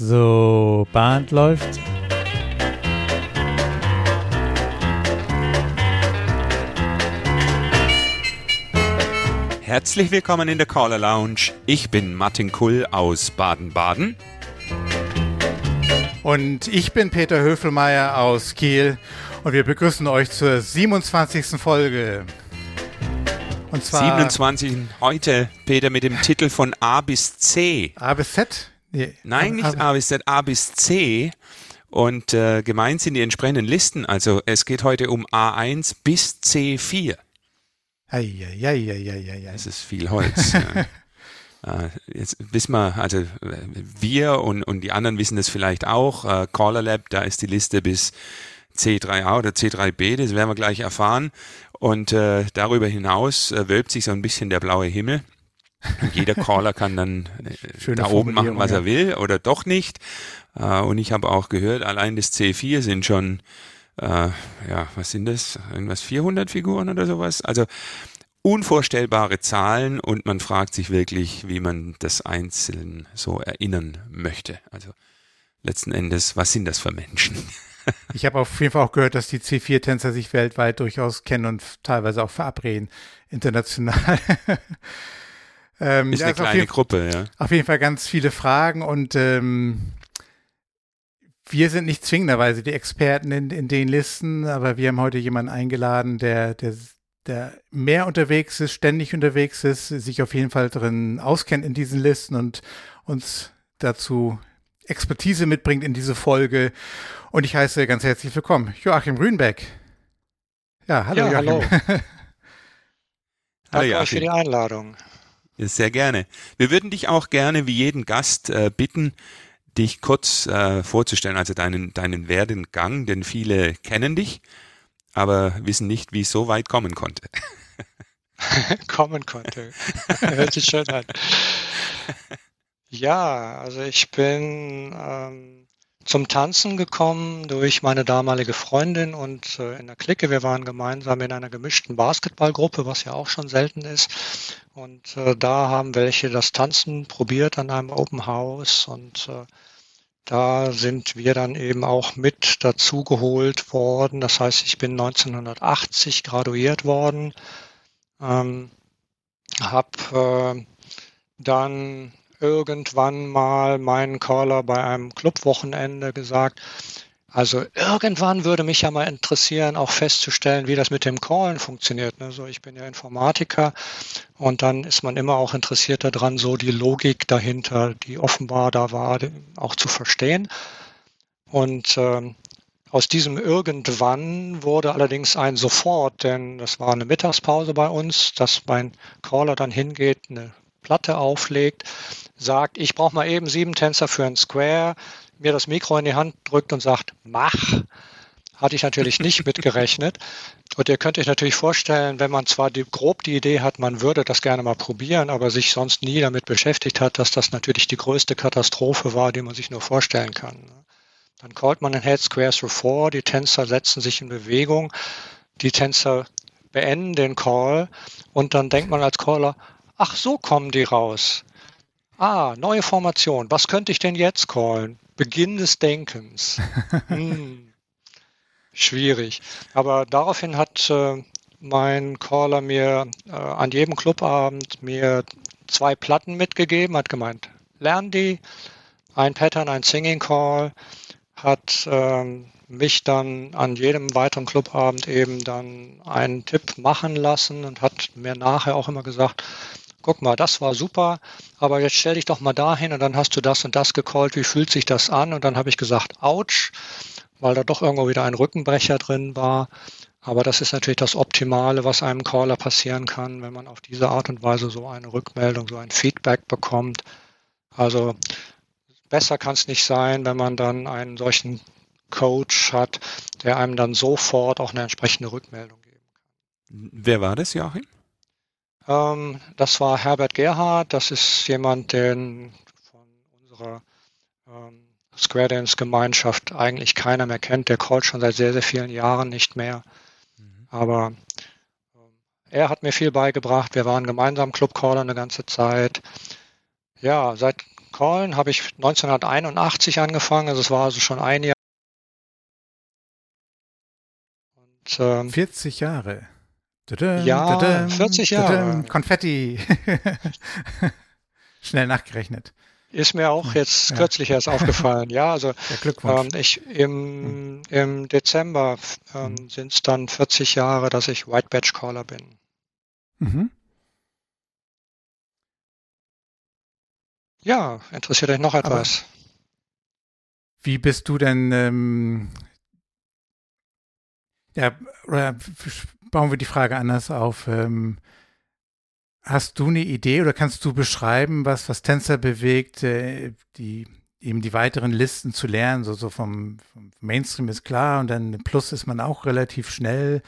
So, Band läuft. Herzlich willkommen in der Caller Lounge. Ich bin Martin Kull aus Baden-Baden. Und ich bin Peter Höfelmeier aus Kiel und wir begrüßen euch zur 27. Folge. Und zwar 27 heute, Peter, mit dem Titel von A bis C. A bis Z? Nee, Nein, nicht A, bis Z, A bis C. Und äh, gemeint sind die entsprechenden Listen. Also es geht heute um A1 bis C4. Eieieiei. Das ist viel Holz. ja. Uh, jetzt wissen wir, also wir und, und die anderen wissen das vielleicht auch. Uh, Caller Lab, da ist die Liste bis C3A oder C3B, das werden wir gleich erfahren. Und uh, darüber hinaus wölbt sich so ein bisschen der blaue Himmel. Jeder Caller kann dann da oben machen, was er will oder doch nicht. und ich habe auch gehört, allein das C4 sind schon äh, ja, was sind das? Irgendwas 400 Figuren oder sowas? Also unvorstellbare Zahlen und man fragt sich wirklich, wie man das einzeln so erinnern möchte. Also letzten Endes, was sind das für Menschen? Ich habe auf jeden Fall auch gehört, dass die C4-Tänzer sich weltweit durchaus kennen und teilweise auch verabreden, international. ähm, ist eine kleine jeden, Gruppe, ja. Auf jeden Fall ganz viele Fragen und ähm, wir sind nicht zwingenderweise die Experten in, in den Listen, aber wir haben heute jemanden eingeladen, der, der, der mehr unterwegs ist, ständig unterwegs ist, sich auf jeden Fall drin auskennt in diesen Listen und uns dazu Expertise mitbringt in diese Folge. Und ich heiße ganz herzlich willkommen Joachim Rühnbeck. Ja, hallo ja, Joachim. Hallo. Danke euch für die Einladung. Sehr gerne. Wir würden dich auch gerne wie jeden Gast äh, bitten, dich kurz äh, vorzustellen, also deinen, deinen Werdegang, denn viele kennen dich, aber wissen nicht, wie es so weit kommen konnte. kommen konnte. Hört sich schön an. Ja, also ich bin ähm, zum Tanzen gekommen durch meine damalige Freundin und äh, in der Clique. Wir waren gemeinsam in einer gemischten Basketballgruppe, was ja auch schon selten ist. Und äh, da haben welche das Tanzen probiert an einem Open House und äh, da sind wir dann eben auch mit dazugeholt worden. Das heißt, ich bin 1980 graduiert worden, ähm, habe äh, dann irgendwann mal meinen Caller bei einem Clubwochenende gesagt, also irgendwann würde mich ja mal interessieren, auch festzustellen, wie das mit dem Callen funktioniert. Also ich bin ja Informatiker und dann ist man immer auch interessiert daran, so die Logik dahinter, die offenbar da war, auch zu verstehen. Und ähm, aus diesem irgendwann wurde allerdings ein sofort, denn das war eine Mittagspause bei uns, dass mein Caller dann hingeht, eine Platte auflegt, sagt, ich brauche mal eben sieben Tänzer für ein Square, mir das Mikro in die Hand drückt und sagt, mach, hatte ich natürlich nicht mitgerechnet. Und ihr könnt euch natürlich vorstellen, wenn man zwar die, grob die Idee hat, man würde das gerne mal probieren, aber sich sonst nie damit beschäftigt hat, dass das natürlich die größte Katastrophe war, die man sich nur vorstellen kann. Dann callt man den Head Square Through 4, die Tänzer setzen sich in Bewegung, die Tänzer beenden den Call und dann denkt man als Caller, ach so kommen die raus. Ah, neue Formation. Was könnte ich denn jetzt callen? Beginn des Denkens. Hm. Schwierig. Aber daraufhin hat äh, mein Caller mir äh, an jedem Clubabend mir zwei Platten mitgegeben, hat gemeint, lern die, ein Pattern, ein Singing Call, hat äh, mich dann an jedem weiteren Clubabend eben dann einen Tipp machen lassen und hat mir nachher auch immer gesagt, guck mal, das war super, aber jetzt stell dich doch mal dahin und dann hast du das und das gecallt, wie fühlt sich das an? Und dann habe ich gesagt, ouch, weil da doch irgendwo wieder ein Rückenbrecher drin war. Aber das ist natürlich das Optimale, was einem Caller passieren kann, wenn man auf diese Art und Weise so eine Rückmeldung, so ein Feedback bekommt. Also besser kann es nicht sein, wenn man dann einen solchen Coach hat, der einem dann sofort auch eine entsprechende Rückmeldung geben kann. Wer war das, Joachim? Ähm, das war Herbert Gerhard. Das ist jemand, den von unserer ähm, Square Dance Gemeinschaft eigentlich keiner mehr kennt. Der callt schon seit sehr, sehr vielen Jahren nicht mehr. Mhm. Aber ähm, er hat mir viel beigebracht. Wir waren gemeinsam Clubcaller eine ganze Zeit. Ja, seit Callen habe ich 1981 angefangen, also es war also schon ein Jahr. Und, ähm, 40 Jahre. Ja, dadam, 40 Jahre. Konfetti. Schnell nachgerechnet. Ist mir auch jetzt ja. kürzlich erst aufgefallen. Ja, also ähm, ich im, im Dezember ähm, mhm. sind es dann 40 Jahre, dass ich White Badge Caller bin. Mhm. Ja, interessiert euch noch etwas? Aber wie bist du denn, ähm, ja, oder bauen wir die Frage anders auf. Ähm, hast du eine Idee oder kannst du beschreiben, was, was Tänzer bewegt, äh, die, eben die weiteren Listen zu lernen? So, so vom, vom Mainstream ist klar und dann Plus ist man auch relativ schnell.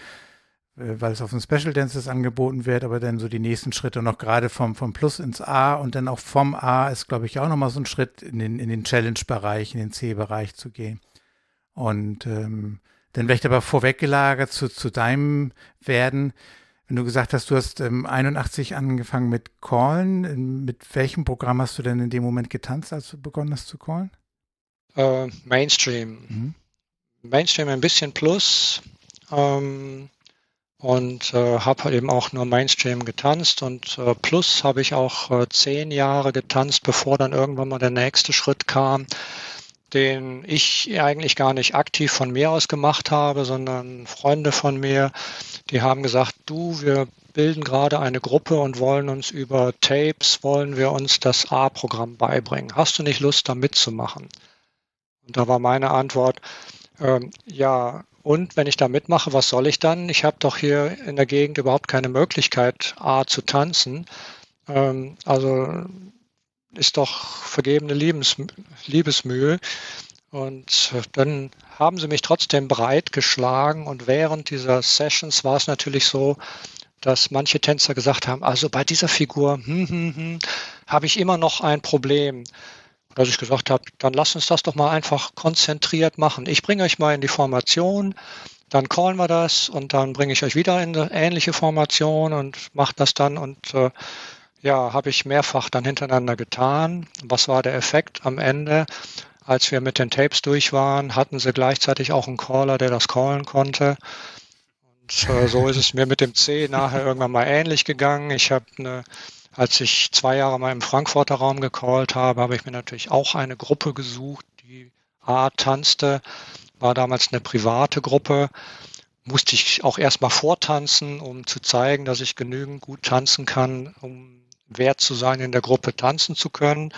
Äh, weil es auf den Special Dances angeboten wird, aber dann so die nächsten Schritte noch gerade vom, vom Plus ins A und dann auch vom A ist, glaube ich, auch nochmal so ein Schritt in den, in den Challenge-Bereich, in den C-Bereich zu gehen. Und ähm, dann wäre ich aber vorweggelagert zu, zu deinem Werden. Wenn du gesagt hast, du hast ähm, 81 angefangen mit Callen, mit welchem Programm hast du denn in dem Moment getanzt, als du begonnen hast zu callen? Uh, Mainstream. Mhm. Mainstream ein bisschen plus. Ähm, und äh, habe eben auch nur Mainstream getanzt und äh, plus habe ich auch äh, zehn Jahre getanzt, bevor dann irgendwann mal der nächste Schritt kam, den ich eigentlich gar nicht aktiv von mir aus gemacht habe, sondern Freunde von mir, die haben gesagt, du, wir bilden gerade eine Gruppe und wollen uns über Tapes, wollen wir uns das A-Programm beibringen. Hast du nicht Lust, da mitzumachen? Und da war meine Antwort, ähm, ja, und wenn ich da mitmache, was soll ich dann? Ich habe doch hier in der Gegend überhaupt keine Möglichkeit, A, zu tanzen. Ähm, also ist doch vergebene Liebes, Liebesmühe. Und dann haben sie mich trotzdem breit geschlagen. Und während dieser Sessions war es natürlich so, dass manche Tänzer gesagt haben, also bei dieser Figur hm, hm, hm, habe ich immer noch ein Problem dass ich gesagt habe, dann lasst uns das doch mal einfach konzentriert machen. Ich bringe euch mal in die Formation, dann callen wir das und dann bringe ich euch wieder in eine ähnliche Formation und mache das dann und äh, ja, habe ich mehrfach dann hintereinander getan. Was war der Effekt am Ende? Als wir mit den Tapes durch waren, hatten sie gleichzeitig auch einen Caller, der das callen konnte. Und äh, so ist es mir mit dem C nachher irgendwann mal ähnlich gegangen. Ich habe eine als ich zwei Jahre mal im Frankfurter Raum gecallt habe, habe ich mir natürlich auch eine Gruppe gesucht, die A tanzte, war damals eine private Gruppe, musste ich auch erstmal vortanzen, um zu zeigen, dass ich genügend gut tanzen kann, um wert zu sein, in der Gruppe tanzen zu können.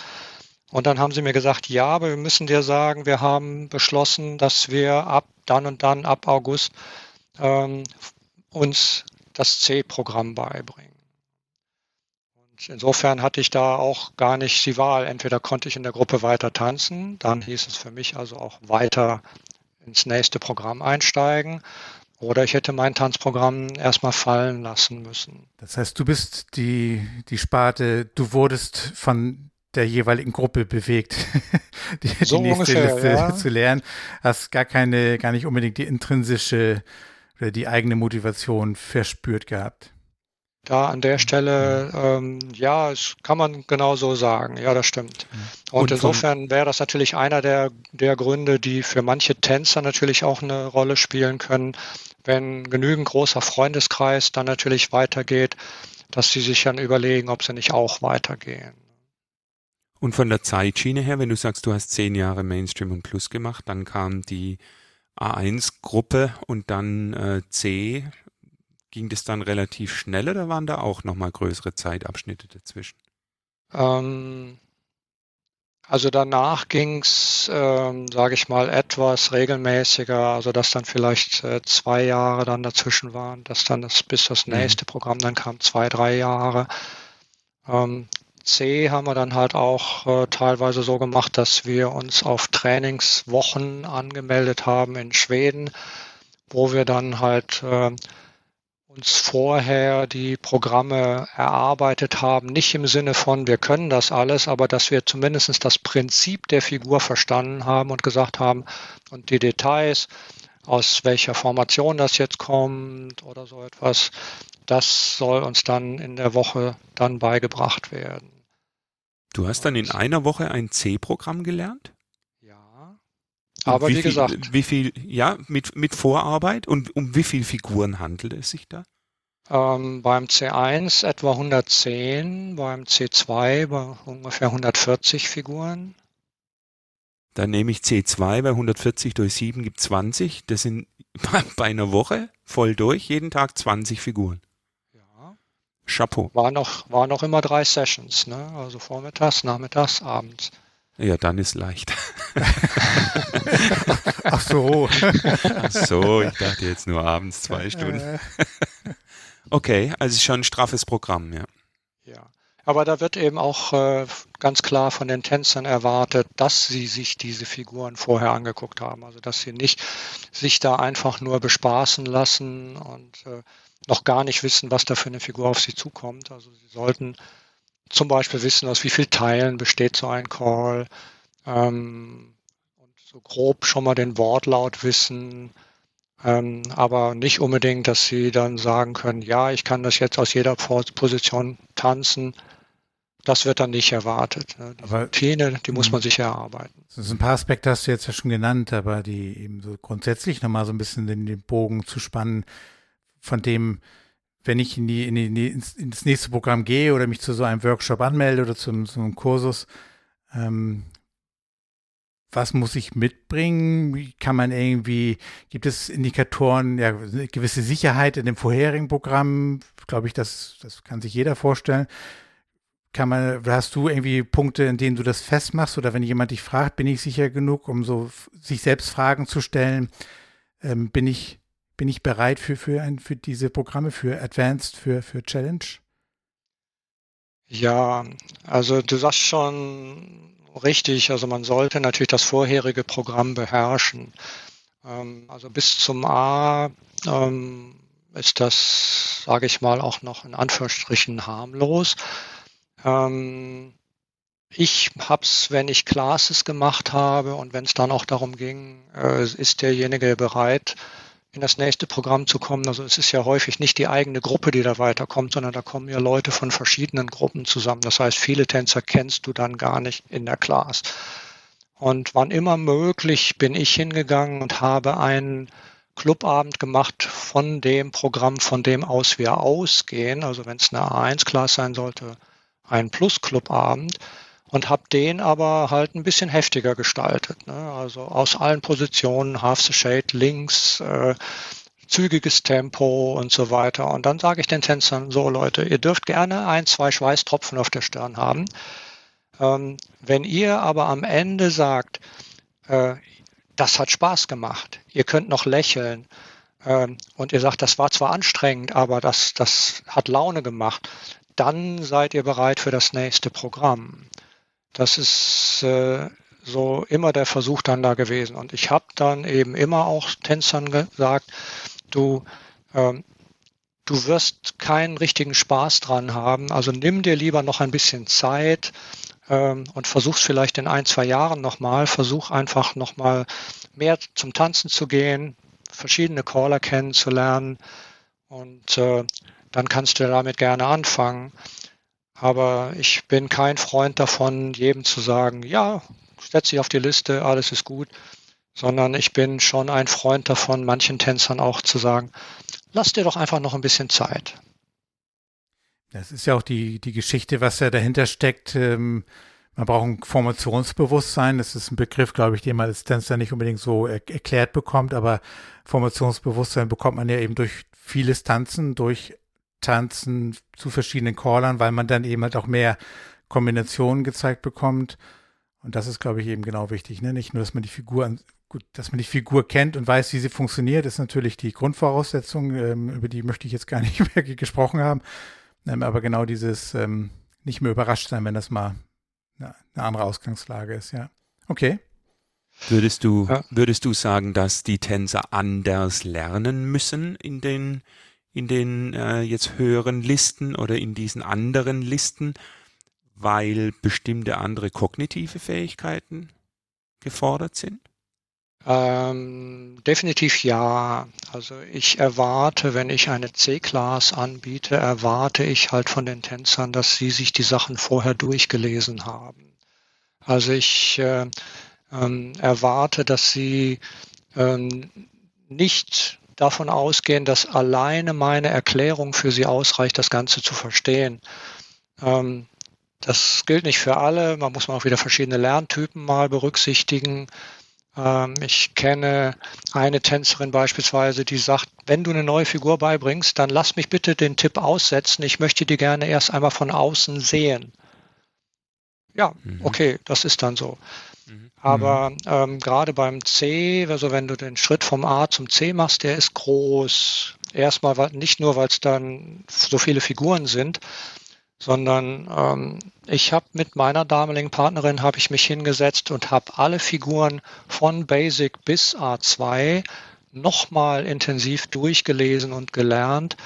Und dann haben sie mir gesagt, ja, aber wir müssen dir sagen, wir haben beschlossen, dass wir ab dann und dann, ab August, ähm, uns das C-Programm beibringen insofern hatte ich da auch gar nicht die Wahl. Entweder konnte ich in der Gruppe weiter tanzen, dann hieß es für mich also auch weiter ins nächste Programm einsteigen. Oder ich hätte mein Tanzprogramm erstmal fallen lassen müssen. Das heißt, du bist die, die Sparte, du wurdest von der jeweiligen Gruppe bewegt, die, so die nächste ungefähr, Liste ja. zu lernen. Hast gar keine, gar nicht unbedingt die intrinsische oder die eigene Motivation verspürt gehabt. Da an der Stelle, ähm, ja, es kann man genau so sagen. Ja, das stimmt. Und, Und insofern wäre das natürlich einer der, der Gründe, die für manche Tänzer natürlich auch eine Rolle spielen können, wenn genügend großer Freundeskreis dann natürlich weitergeht, dass sie sich dann überlegen, ob sie nicht auch weitergehen. Und von der Zeitschiene her, wenn du sagst, du hast zehn Jahre Mainstream und Plus gemacht, dann kam die A1-Gruppe und dann äh, C Ging das dann relativ schnell oder waren da auch nochmal größere Zeitabschnitte dazwischen? Ähm, also danach ging es, ähm, sage ich mal, etwas regelmäßiger, also dass dann vielleicht äh, zwei Jahre dann dazwischen waren, dass dann das, bis das mhm. nächste mhm. Programm dann kam, zwei, drei Jahre. Ähm, C haben wir dann halt auch äh, teilweise so gemacht, dass wir uns auf Trainingswochen angemeldet haben in Schweden, wo wir dann halt äh, uns vorher die Programme erarbeitet haben, nicht im Sinne von, wir können das alles, aber dass wir zumindest das Prinzip der Figur verstanden haben und gesagt haben, und die Details, aus welcher Formation das jetzt kommt oder so etwas, das soll uns dann in der Woche dann beigebracht werden. Du hast dann in einer Woche ein C-Programm gelernt? Aber wie, wie viel, gesagt. Wie viel, ja, mit, mit Vorarbeit und um wie viele Figuren handelt es sich da? Ähm, beim C1 etwa 110, beim C2 bei ungefähr 140 Figuren. Dann nehme ich C2 bei 140 durch 7 gibt 20. Das sind bei einer Woche voll durch, jeden Tag 20 Figuren. Ja. Chapeau. War noch, war noch immer drei Sessions, ne? Also vormittags, nachmittags, abends. Ja, dann ist leicht. Ach so. Ach so, ich dachte jetzt nur abends zwei Stunden. Okay, also schon ein straffes Programm, ja. Ja. Aber da wird eben auch äh, ganz klar von den Tänzern erwartet, dass sie sich diese Figuren vorher angeguckt haben. Also dass sie nicht sich da einfach nur bespaßen lassen und äh, noch gar nicht wissen, was da für eine Figur auf sie zukommt. Also sie sollten zum Beispiel wissen, aus wie vielen Teilen besteht so ein Call ähm, und so grob schon mal den Wortlaut wissen, ähm, aber nicht unbedingt, dass sie dann sagen können, ja, ich kann das jetzt aus jeder Position tanzen. Das wird dann nicht erwartet. Ne? Die aber, Routine, die muss mhm. man sich erarbeiten. Das ist ein paar Aspekte hast du jetzt ja schon genannt, aber die eben so grundsätzlich nochmal so ein bisschen den, den Bogen zu spannen, von dem, wenn ich in die, in die, ins, ins nächste Programm gehe oder mich zu so einem Workshop anmelde oder zu, zu einem Kursus, ähm, was muss ich mitbringen? Kann man irgendwie, gibt es Indikatoren, ja, gewisse Sicherheit in dem vorherigen Programm? Glaube ich, das, das kann sich jeder vorstellen. Kann man, hast du irgendwie Punkte, in denen du das festmachst? Oder wenn jemand dich fragt, bin ich sicher genug, um so sich selbst Fragen zu stellen? Ähm, bin ich, bin ich bereit für, für, ein, für diese Programme, für Advanced, für, für Challenge? Ja, also du sagst schon, richtig. Also man sollte natürlich das vorherige Programm beherrschen. Ähm, also bis zum A ähm, ist das, sage ich mal, auch noch in Anführungsstrichen harmlos. Ähm, ich habe es, wenn ich Classes gemacht habe und wenn es dann auch darum ging, äh, ist derjenige bereit, in das nächste Programm zu kommen. Also es ist ja häufig nicht die eigene Gruppe, die da weiterkommt, sondern da kommen ja Leute von verschiedenen Gruppen zusammen. Das heißt, viele Tänzer kennst du dann gar nicht in der Class. Und wann immer möglich bin ich hingegangen und habe einen Clubabend gemacht von dem Programm, von dem aus wir ausgehen. Also wenn es eine A1-Class sein sollte, ein Plus-Clubabend und habe den aber halt ein bisschen heftiger gestaltet. Ne? Also aus allen Positionen, Half the Shade, links, äh, zügiges Tempo und so weiter. Und dann sage ich den Tänzern, so Leute, ihr dürft gerne ein, zwei Schweißtropfen auf der Stirn haben. Ähm, wenn ihr aber am Ende sagt, äh, das hat Spaß gemacht, ihr könnt noch lächeln, ähm, und ihr sagt, das war zwar anstrengend, aber das, das hat Laune gemacht, dann seid ihr bereit für das nächste Programm. Das ist äh, so immer der Versuch dann da gewesen. Und ich habe dann eben immer auch Tänzern gesagt, du, ähm, du wirst keinen richtigen Spaß dran haben. Also nimm dir lieber noch ein bisschen Zeit ähm, und versuch's vielleicht in ein, zwei Jahren nochmal. Versuch einfach nochmal mehr zum Tanzen zu gehen, verschiedene Caller kennenzulernen und äh, dann kannst du damit gerne anfangen. Aber ich bin kein Freund davon, jedem zu sagen, ja, setz dich auf die Liste, alles ist gut, sondern ich bin schon ein Freund davon, manchen Tänzern auch zu sagen, lass dir doch einfach noch ein bisschen Zeit. Das ist ja auch die, die Geschichte, was ja dahinter steckt. Ähm, man braucht ein Formationsbewusstsein. Das ist ein Begriff, glaube ich, den man als Tänzer nicht unbedingt so er erklärt bekommt, aber Formationsbewusstsein bekommt man ja eben durch vieles Tanzen, durch Tanzen zu verschiedenen Callern, weil man dann eben halt auch mehr Kombinationen gezeigt bekommt. Und das ist, glaube ich, eben genau wichtig. Ne? Nicht nur, dass man die Figur, gut, dass man die Figur kennt und weiß, wie sie funktioniert, ist natürlich die Grundvoraussetzung, ähm, über die möchte ich jetzt gar nicht mehr gesprochen haben. Ähm, aber genau dieses ähm, nicht mehr überrascht sein, wenn das mal eine, eine andere Ausgangslage ist, ja. Okay. Würdest du, ja. würdest du sagen, dass die Tänzer anders lernen müssen in den in den äh, jetzt höheren Listen oder in diesen anderen Listen, weil bestimmte andere kognitive Fähigkeiten gefordert sind? Ähm, definitiv ja. Also ich erwarte, wenn ich eine C-Class anbiete, erwarte ich halt von den Tänzern, dass sie sich die Sachen vorher durchgelesen haben. Also ich äh, ähm, erwarte, dass sie ähm, nicht davon ausgehen, dass alleine meine Erklärung für sie ausreicht, das Ganze zu verstehen. Ähm, das gilt nicht für alle. Man muss mal auch wieder verschiedene Lerntypen mal berücksichtigen. Ähm, ich kenne eine Tänzerin beispielsweise, die sagt, wenn du eine neue Figur beibringst, dann lass mich bitte den Tipp aussetzen. Ich möchte die gerne erst einmal von außen sehen. Ja, mhm. okay, das ist dann so. Mhm. Aber mhm. ähm, gerade beim C, also wenn du den Schritt vom A zum C machst, der ist groß. Erstmal nicht nur, weil es dann so viele Figuren sind, sondern ähm, ich habe mit meiner damaligen Partnerin habe ich mich hingesetzt und habe alle Figuren von Basic bis A2 nochmal intensiv durchgelesen und gelernt,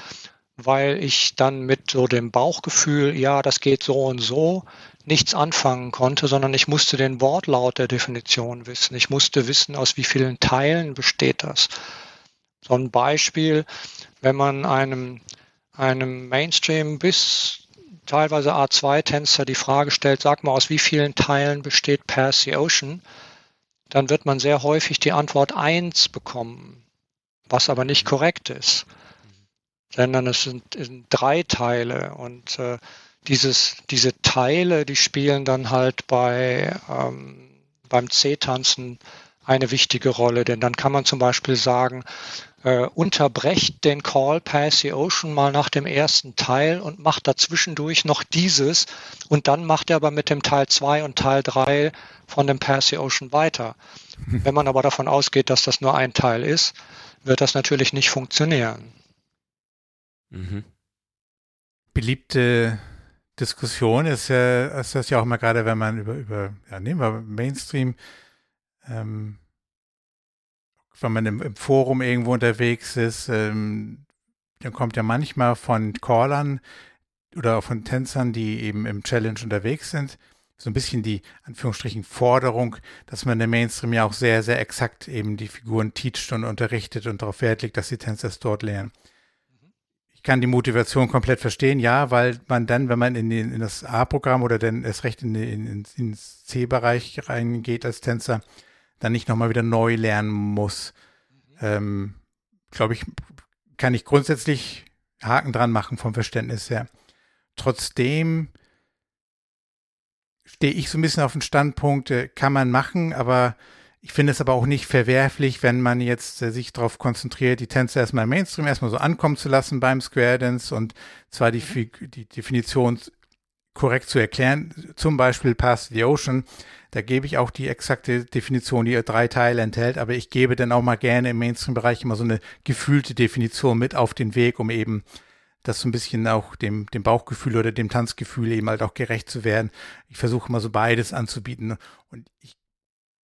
weil ich dann mit so dem Bauchgefühl, ja, das geht so und so, nichts anfangen konnte, sondern ich musste den Wortlaut der Definition wissen. Ich musste wissen, aus wie vielen Teilen besteht das. So ein Beispiel, wenn man einem, einem Mainstream bis teilweise A2-Tänzer die Frage stellt, sag mal, aus wie vielen Teilen besteht Percy Ocean, dann wird man sehr häufig die Antwort 1 bekommen, was aber nicht korrekt ist. Sondern es sind, sind drei Teile und äh, dieses, diese Teile, die spielen dann halt bei, ähm, beim C-Tanzen eine wichtige Rolle, denn dann kann man zum Beispiel sagen, äh, unterbrecht den Call Pass the Ocean mal nach dem ersten Teil und macht dazwischendurch noch dieses und dann macht er aber mit dem Teil 2 und Teil 3 von dem Pass the Ocean weiter. Wenn man aber davon ausgeht, dass das nur ein Teil ist, wird das natürlich nicht funktionieren. Mhm. Beliebte Diskussion ist ja, ist das ja auch mal gerade, wenn man über, über ja, nehmen wir Mainstream ähm, wenn man im, im, Forum irgendwo unterwegs ist, ähm, dann kommt ja manchmal von Callern oder von Tänzern, die eben im Challenge unterwegs sind, so ein bisschen die Anführungsstrichen Forderung, dass man im Mainstream ja auch sehr, sehr exakt eben die Figuren teacht und unterrichtet und darauf Wert legt, dass die Tänzer es dort lernen. Ich kann die Motivation komplett verstehen, ja, weil man dann, wenn man in, den, in das A-Programm oder dann erst recht in, in, ins C-Bereich reingeht als Tänzer, dann nicht nochmal wieder neu lernen muss. Mhm. Ähm, Glaube ich, kann ich grundsätzlich Haken dran machen vom Verständnis her. Trotzdem stehe ich so ein bisschen auf den Standpunkt, äh, kann man machen, aber ich finde es aber auch nicht verwerflich, wenn man jetzt äh, sich darauf konzentriert, die Tänzer erstmal im Mainstream erstmal so ankommen zu lassen beim Square Dance und zwar die, mhm. die Definition korrekt zu erklären, zum Beispiel Pass the Ocean, da gebe ich auch die exakte Definition, die drei Teile enthält, aber ich gebe dann auch mal gerne im Mainstream-Bereich immer so eine gefühlte Definition mit auf den Weg, um eben das so ein bisschen auch dem, dem Bauchgefühl oder dem Tanzgefühl eben halt auch gerecht zu werden. Ich versuche immer so beides anzubieten und ich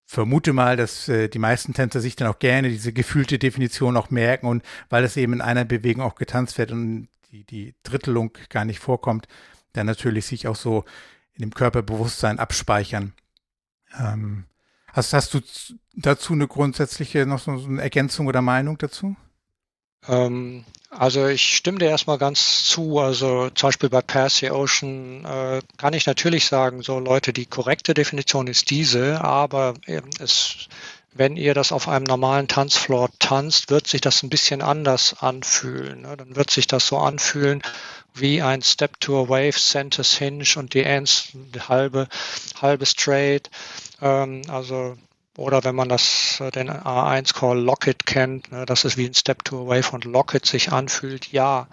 vermute mal, dass äh, die meisten Tänzer sich dann auch gerne diese gefühlte Definition auch merken und weil es eben in einer Bewegung auch getanzt wird und die, die Drittelung gar nicht vorkommt, dann natürlich sich auch so in dem Körperbewusstsein abspeichern. Ähm, hast, hast du dazu eine grundsätzliche, noch so eine Ergänzung oder Meinung dazu? Ähm, also ich stimme dir erstmal ganz zu. Also zum Beispiel bei Percy Ocean äh, kann ich natürlich sagen, so Leute, die korrekte Definition ist diese, aber es, wenn ihr das auf einem normalen Tanzfloor tanzt, wird sich das ein bisschen anders anfühlen. Ne? Dann wird sich das so anfühlen, wie ein Step to a Wave, Centers Hinge und die Ends halbe, halbe Straight. Ähm, also oder wenn man das, äh, den A1 Call Locket kennt, ne, dass es wie ein Step to a Wave und Locket sich anfühlt, ja.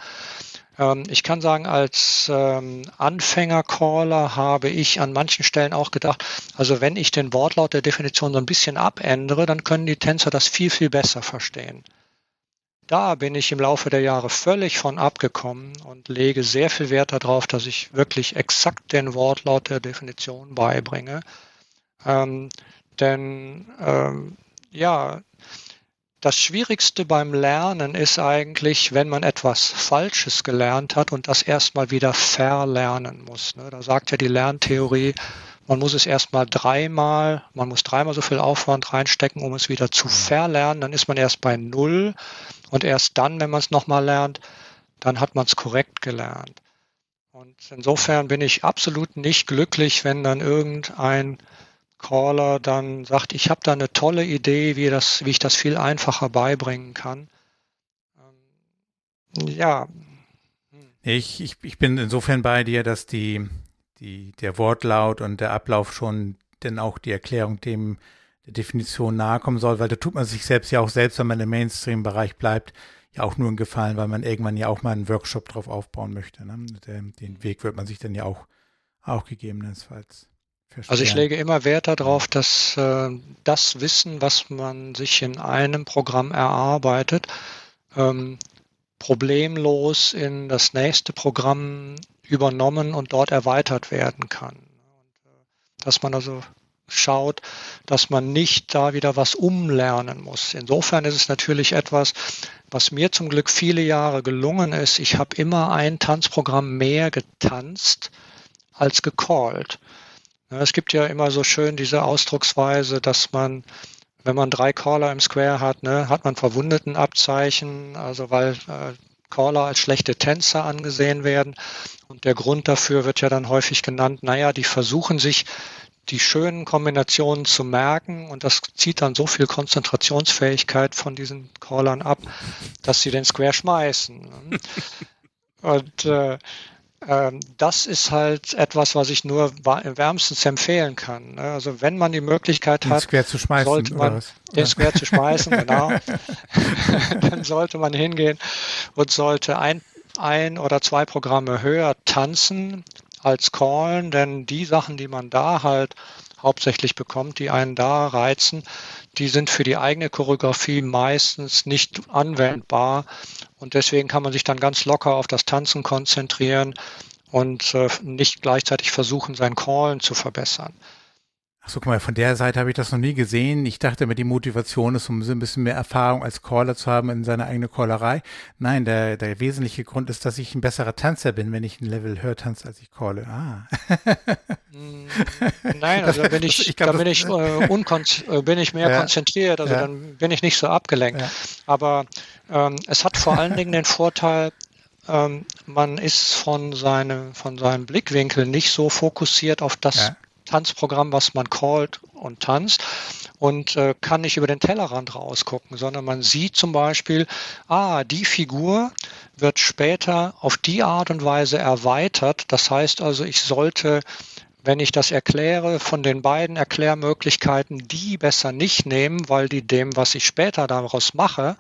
Ähm, ich kann sagen, als ähm, Anfänger-Caller habe ich an manchen Stellen auch gedacht, also wenn ich den Wortlaut der Definition so ein bisschen abändere, dann können die Tänzer das viel, viel besser verstehen. Da bin ich im Laufe der Jahre völlig von abgekommen und lege sehr viel Wert darauf, dass ich wirklich exakt den Wortlaut der Definition beibringe. Ähm, denn ähm, ja, das Schwierigste beim Lernen ist eigentlich, wenn man etwas Falsches gelernt hat und das erstmal wieder verlernen muss. Ne? Da sagt ja die Lerntheorie, man muss es erstmal dreimal, man muss dreimal so viel Aufwand reinstecken, um es wieder zu verlernen. Dann ist man erst bei Null und erst dann, wenn man es nochmal lernt, dann hat man es korrekt gelernt. Und insofern bin ich absolut nicht glücklich, wenn dann irgendein Caller dann sagt, ich habe da eine tolle Idee, wie, das, wie ich das viel einfacher beibringen kann. Ähm, ja. Ich, ich, ich bin insofern bei dir, dass die, die, der Wortlaut und der Ablauf schon denn auch die Erklärung dem der Definition nahe kommen soll, weil da tut man sich selbst ja auch selbst, wenn man im Mainstream-Bereich bleibt, ja auch nur einen Gefallen, weil man irgendwann ja auch mal einen Workshop drauf aufbauen möchte. Ne? Den, Weg wird man sich dann ja auch, auch gegebenenfalls verstehen. Also ich lege immer Wert darauf, dass äh, das Wissen, was man sich in einem Programm erarbeitet, ähm, problemlos in das nächste Programm übernommen und dort erweitert werden kann. Und, äh, dass man also schaut, dass man nicht da wieder was umlernen muss. Insofern ist es natürlich etwas, was mir zum Glück viele Jahre gelungen ist. Ich habe immer ein Tanzprogramm mehr getanzt als gecallt. Es gibt ja immer so schön diese Ausdrucksweise, dass man, wenn man drei Caller im Square hat, ne, hat man Verwundetenabzeichen, also weil äh, Caller als schlechte Tänzer angesehen werden. Und der Grund dafür wird ja dann häufig genannt, naja, die versuchen sich die schönen Kombinationen zu merken und das zieht dann so viel Konzentrationsfähigkeit von diesen Callern ab, dass sie den Square schmeißen. und äh, das ist halt etwas, was ich nur wärmstens empfehlen kann. Ne? Also wenn man die Möglichkeit den hat, Square zu schmeißen, sollte man den Square zu schmeißen, genau, dann sollte man hingehen und sollte ein, ein oder zwei Programme höher tanzen als callen, denn die Sachen, die man da halt hauptsächlich bekommt, die einen da reizen, die sind für die eigene Choreografie meistens nicht anwendbar. Und deswegen kann man sich dann ganz locker auf das Tanzen konzentrieren und äh, nicht gleichzeitig versuchen, sein Callen zu verbessern. Achso, guck mal, von der Seite habe ich das noch nie gesehen. Ich dachte immer, die Motivation ist, um so ein bisschen mehr Erfahrung als Caller zu haben in seiner eigenen Callerei. Nein, der, der wesentliche Grund ist, dass ich ein besserer Tanzer bin, wenn ich ein Level höher tanze, als ich calle. Ah. Mm, nein, also da bin ich, ich glaub, da bin ich, äh, äh, bin ich mehr ja, konzentriert, also ja. dann bin ich nicht so abgelenkt. Ja. Aber ähm, es hat vor allen Dingen den Vorteil, ähm, man ist von seinem, von seinem Blickwinkel nicht so fokussiert auf das Tanzprogramm, was man callt und tanzt und äh, kann nicht über den Tellerrand rausgucken, sondern man sieht zum Beispiel, ah, die Figur wird später auf die Art und Weise erweitert. Das heißt also, ich sollte wenn ich das erkläre, von den beiden Erklärmöglichkeiten die besser nicht nehmen, weil die dem, was ich später daraus mache,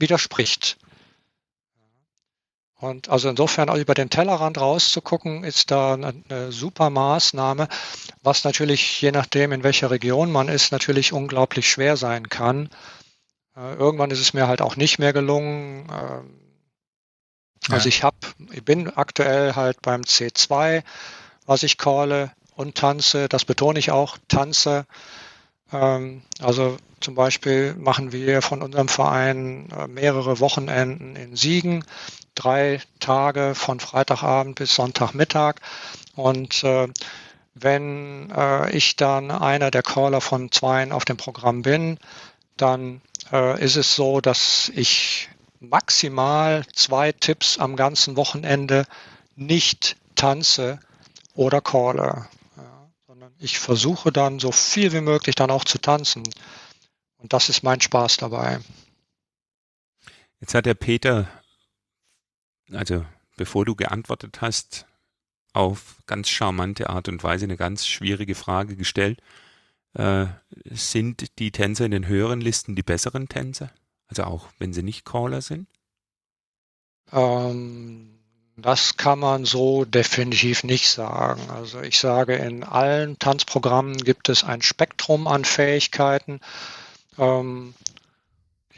widerspricht. Und also insofern auch über den Tellerrand rauszugucken, ist da eine super Maßnahme, was natürlich je nachdem, in welcher Region man ist, natürlich unglaublich schwer sein kann. Äh, irgendwann ist es mir halt auch nicht mehr gelungen. Ähm, also ich habe, ich bin aktuell halt beim C2, was ich calle und tanze. Das betone ich auch, tanze. Ähm, also zum Beispiel machen wir von unserem Verein äh, mehrere Wochenenden in Siegen, drei Tage von Freitagabend bis Sonntagmittag. Und äh, wenn äh, ich dann einer der Caller von Zweien auf dem Programm bin, dann äh, ist es so, dass ich maximal zwei Tipps am ganzen Wochenende nicht tanze oder calle. Ich versuche dann so viel wie möglich dann auch zu tanzen. Und das ist mein Spaß dabei. Jetzt hat der Peter, also bevor du geantwortet hast, auf ganz charmante Art und Weise eine ganz schwierige Frage gestellt. Äh, sind die Tänzer in den höheren Listen die besseren Tänzer? Also auch wenn sie nicht Caller sind? Ähm, das kann man so definitiv nicht sagen. Also ich sage, in allen Tanzprogrammen gibt es ein Spektrum an Fähigkeiten. Ähm,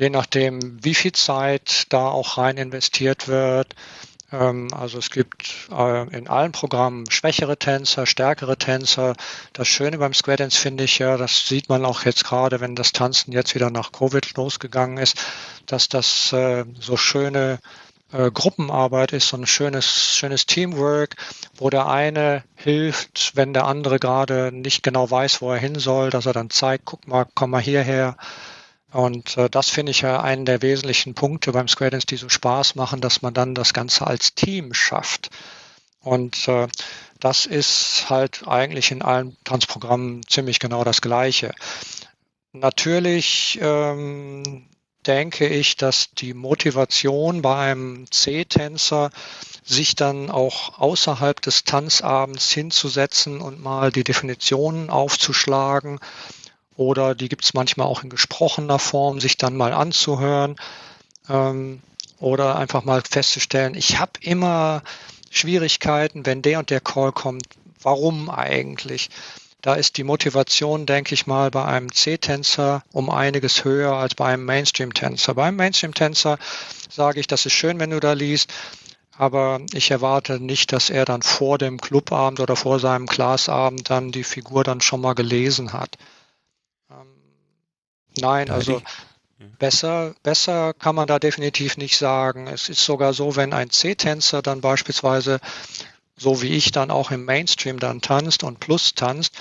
je nachdem, wie viel Zeit da auch rein investiert wird. Ähm, also es gibt äh, in allen Programmen schwächere Tänzer, stärkere Tänzer. Das Schöne beim Square Dance finde ich ja, das sieht man auch jetzt gerade, wenn das Tanzen jetzt wieder nach Covid losgegangen ist, dass das äh, so schöne äh, Gruppenarbeit ist, so ein schönes, schönes Teamwork, wo der eine hilft, wenn der andere gerade nicht genau weiß, wo er hin soll, dass er dann zeigt, guck mal, komm mal hierher. Und äh, das finde ich ja einen der wesentlichen Punkte beim Square Dance, die so Spaß machen, dass man dann das Ganze als Team schafft. Und äh, das ist halt eigentlich in allen Tanzprogrammen ziemlich genau das Gleiche. Natürlich ähm, denke ich, dass die Motivation bei einem C-Tänzer sich dann auch außerhalb des Tanzabends hinzusetzen und mal die Definitionen aufzuschlagen oder die gibt es manchmal auch in gesprochener Form, sich dann mal anzuhören ähm, oder einfach mal festzustellen, ich habe immer Schwierigkeiten, wenn der und der Call kommt, warum eigentlich? Da ist die Motivation, denke ich mal, bei einem C-Tänzer um einiges höher als bei einem Mainstream-Tänzer. Beim Mainstream-Tänzer sage ich, das ist schön, wenn du da liest, aber ich erwarte nicht, dass er dann vor dem Clubabend oder vor seinem Classabend dann die Figur dann schon mal gelesen hat. Nein, also besser, besser kann man da definitiv nicht sagen. Es ist sogar so, wenn ein C-Tänzer dann beispielsweise so wie ich dann auch im Mainstream dann tanzt und Plus tanzt,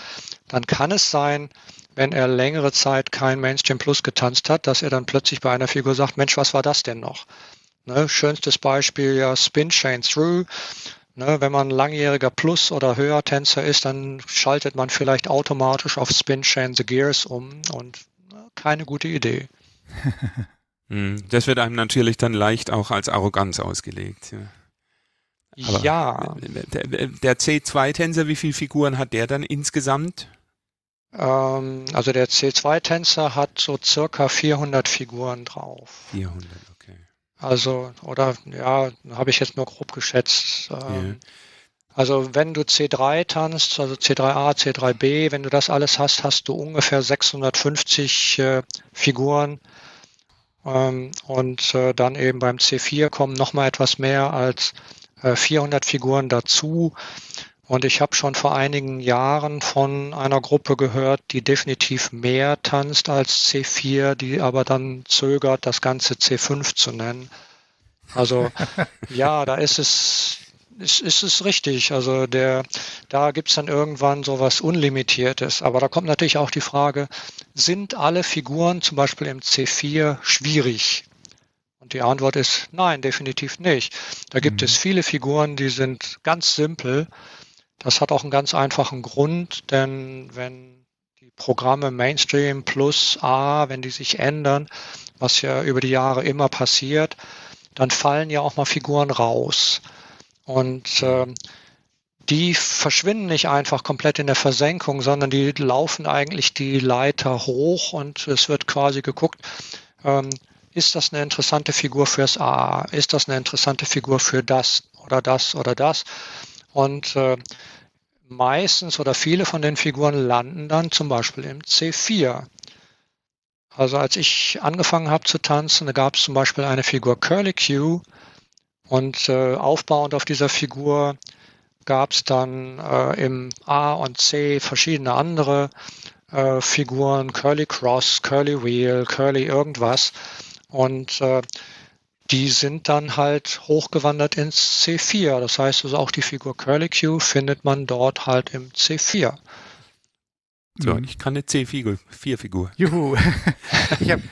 dann kann es sein, wenn er längere Zeit kein Mainstream Plus getanzt hat, dass er dann plötzlich bei einer Figur sagt, Mensch, was war das denn noch? Ne, schönstes Beispiel ja Spin Chain Through. Ne, wenn man langjähriger Plus- oder Höher-Tänzer ist, dann schaltet man vielleicht automatisch auf Spin Chain the Gears um und keine gute Idee. Hm, das wird einem natürlich dann leicht auch als Arroganz ausgelegt. Ja. Aber ja. Der, der C2-Tänzer, wie viele Figuren hat der dann insgesamt? Ähm, also der C2-Tänzer hat so circa 400 Figuren drauf. 400. Also, oder ja, habe ich jetzt nur grob geschätzt. Ähm, ja. Also wenn du C3 tanzt, also C3A, C3B, wenn du das alles hast, hast du ungefähr 650 äh, Figuren. Ähm, und äh, dann eben beim C4 kommen nochmal etwas mehr als äh, 400 Figuren dazu. Und ich habe schon vor einigen Jahren von einer Gruppe gehört, die definitiv mehr tanzt als C4, die aber dann zögert, das Ganze C5 zu nennen. Also ja, da ist es, ist, ist es richtig. Also der, da gibt's dann irgendwann so was Unlimitiertes. Aber da kommt natürlich auch die Frage, sind alle Figuren zum Beispiel im C4 schwierig? Und die Antwort ist nein, definitiv nicht. Da gibt mhm. es viele Figuren, die sind ganz simpel das hat auch einen ganz einfachen Grund, denn wenn die Programme Mainstream plus A, wenn die sich ändern, was ja über die Jahre immer passiert, dann fallen ja auch mal Figuren raus. Und äh, die verschwinden nicht einfach komplett in der Versenkung, sondern die laufen eigentlich die Leiter hoch und es wird quasi geguckt, ähm, ist das eine interessante Figur fürs A? Ist das eine interessante Figur für das oder das oder das? Und äh, meistens oder viele von den Figuren landen dann zum Beispiel im C4. Also als ich angefangen habe zu tanzen, da gab es zum Beispiel eine Figur Curly Q und äh, aufbauend auf dieser Figur gab es dann äh, im A und C verschiedene andere äh, Figuren, Curly Cross, Curly Wheel, Curly irgendwas. Und äh, die sind dann halt hochgewandert ins C4. Das heißt also auch die Figur Curlicue findet man dort halt im C4. So, ich kann eine C4-Figur. Juhu. ich habe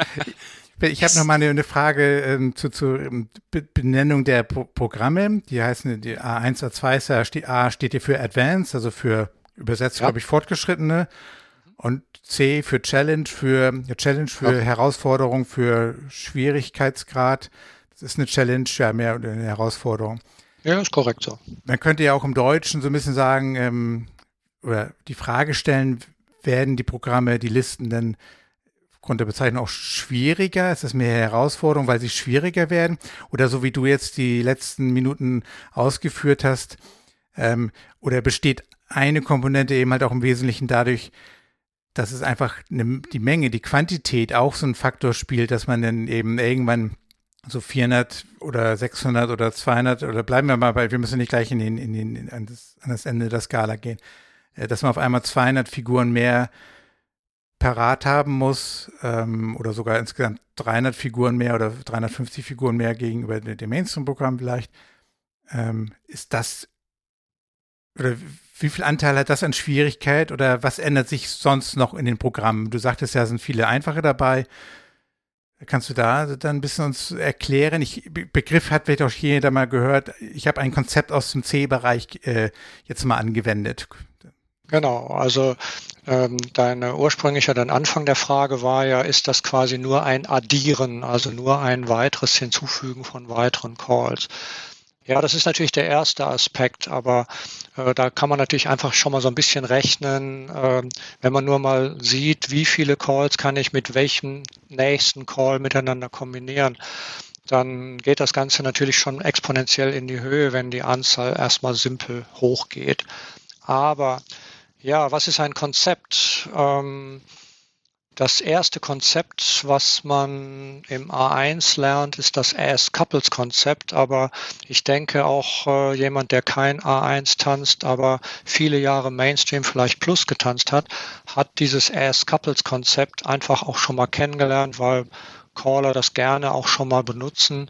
ich hab noch mal eine, eine Frage ähm, zu, zur ähm, Benennung der Pro Programme. Die heißen die A1, A2, A steht hier für Advanced, also für übersetzt, ja. glaube ich, Fortgeschrittene. Und C für Challenge, für Challenge für ja. Herausforderung, für Schwierigkeitsgrad. Das ist eine Challenge, ja, mehr eine Herausforderung. Ja, ist korrekt so. Man könnte ja auch im Deutschen so ein bisschen sagen, ähm, oder die Frage stellen, werden die Programme, die Listen denn aufgrund der Bezeichnung auch schwieriger? Ist das mehr Herausforderung, weil sie schwieriger werden? Oder so wie du jetzt die letzten Minuten ausgeführt hast, ähm, oder besteht eine Komponente eben halt auch im Wesentlichen dadurch, dass es einfach eine, die Menge, die Quantität auch so ein Faktor spielt, dass man dann eben irgendwann so 400 oder 600 oder 200 oder bleiben wir mal bei, wir müssen nicht gleich in den, in den, an, das, an das Ende der Skala gehen, äh, dass man auf einmal 200 Figuren mehr parat haben muss ähm, oder sogar insgesamt 300 Figuren mehr oder 350 Figuren mehr gegenüber dem Mainstream-Programm vielleicht. Ähm, ist das oder wie viel Anteil hat das an Schwierigkeit oder was ändert sich sonst noch in den Programmen? Du sagtest ja, sind viele einfache dabei. Kannst du da dann ein bisschen uns erklären? Ich, Begriff hat vielleicht auch jeder mal gehört. Ich habe ein Konzept aus dem C-Bereich äh, jetzt mal angewendet. Genau, also ähm, deine ursprüngliche, dein Anfang der Frage war ja, ist das quasi nur ein Addieren, also nur ein weiteres Hinzufügen von weiteren Calls? Ja, das ist natürlich der erste Aspekt, aber äh, da kann man natürlich einfach schon mal so ein bisschen rechnen, äh, wenn man nur mal sieht, wie viele Calls kann ich mit welchem nächsten Call miteinander kombinieren. Dann geht das Ganze natürlich schon exponentiell in die Höhe, wenn die Anzahl erstmal simpel hochgeht. Aber ja, was ist ein Konzept? Ähm, das erste Konzept, was man im A1 lernt, ist das As-Couples-Konzept. Aber ich denke auch äh, jemand, der kein A1 tanzt, aber viele Jahre Mainstream, vielleicht Plus getanzt hat, hat dieses As-Couples-Konzept einfach auch schon mal kennengelernt, weil Caller das gerne auch schon mal benutzen,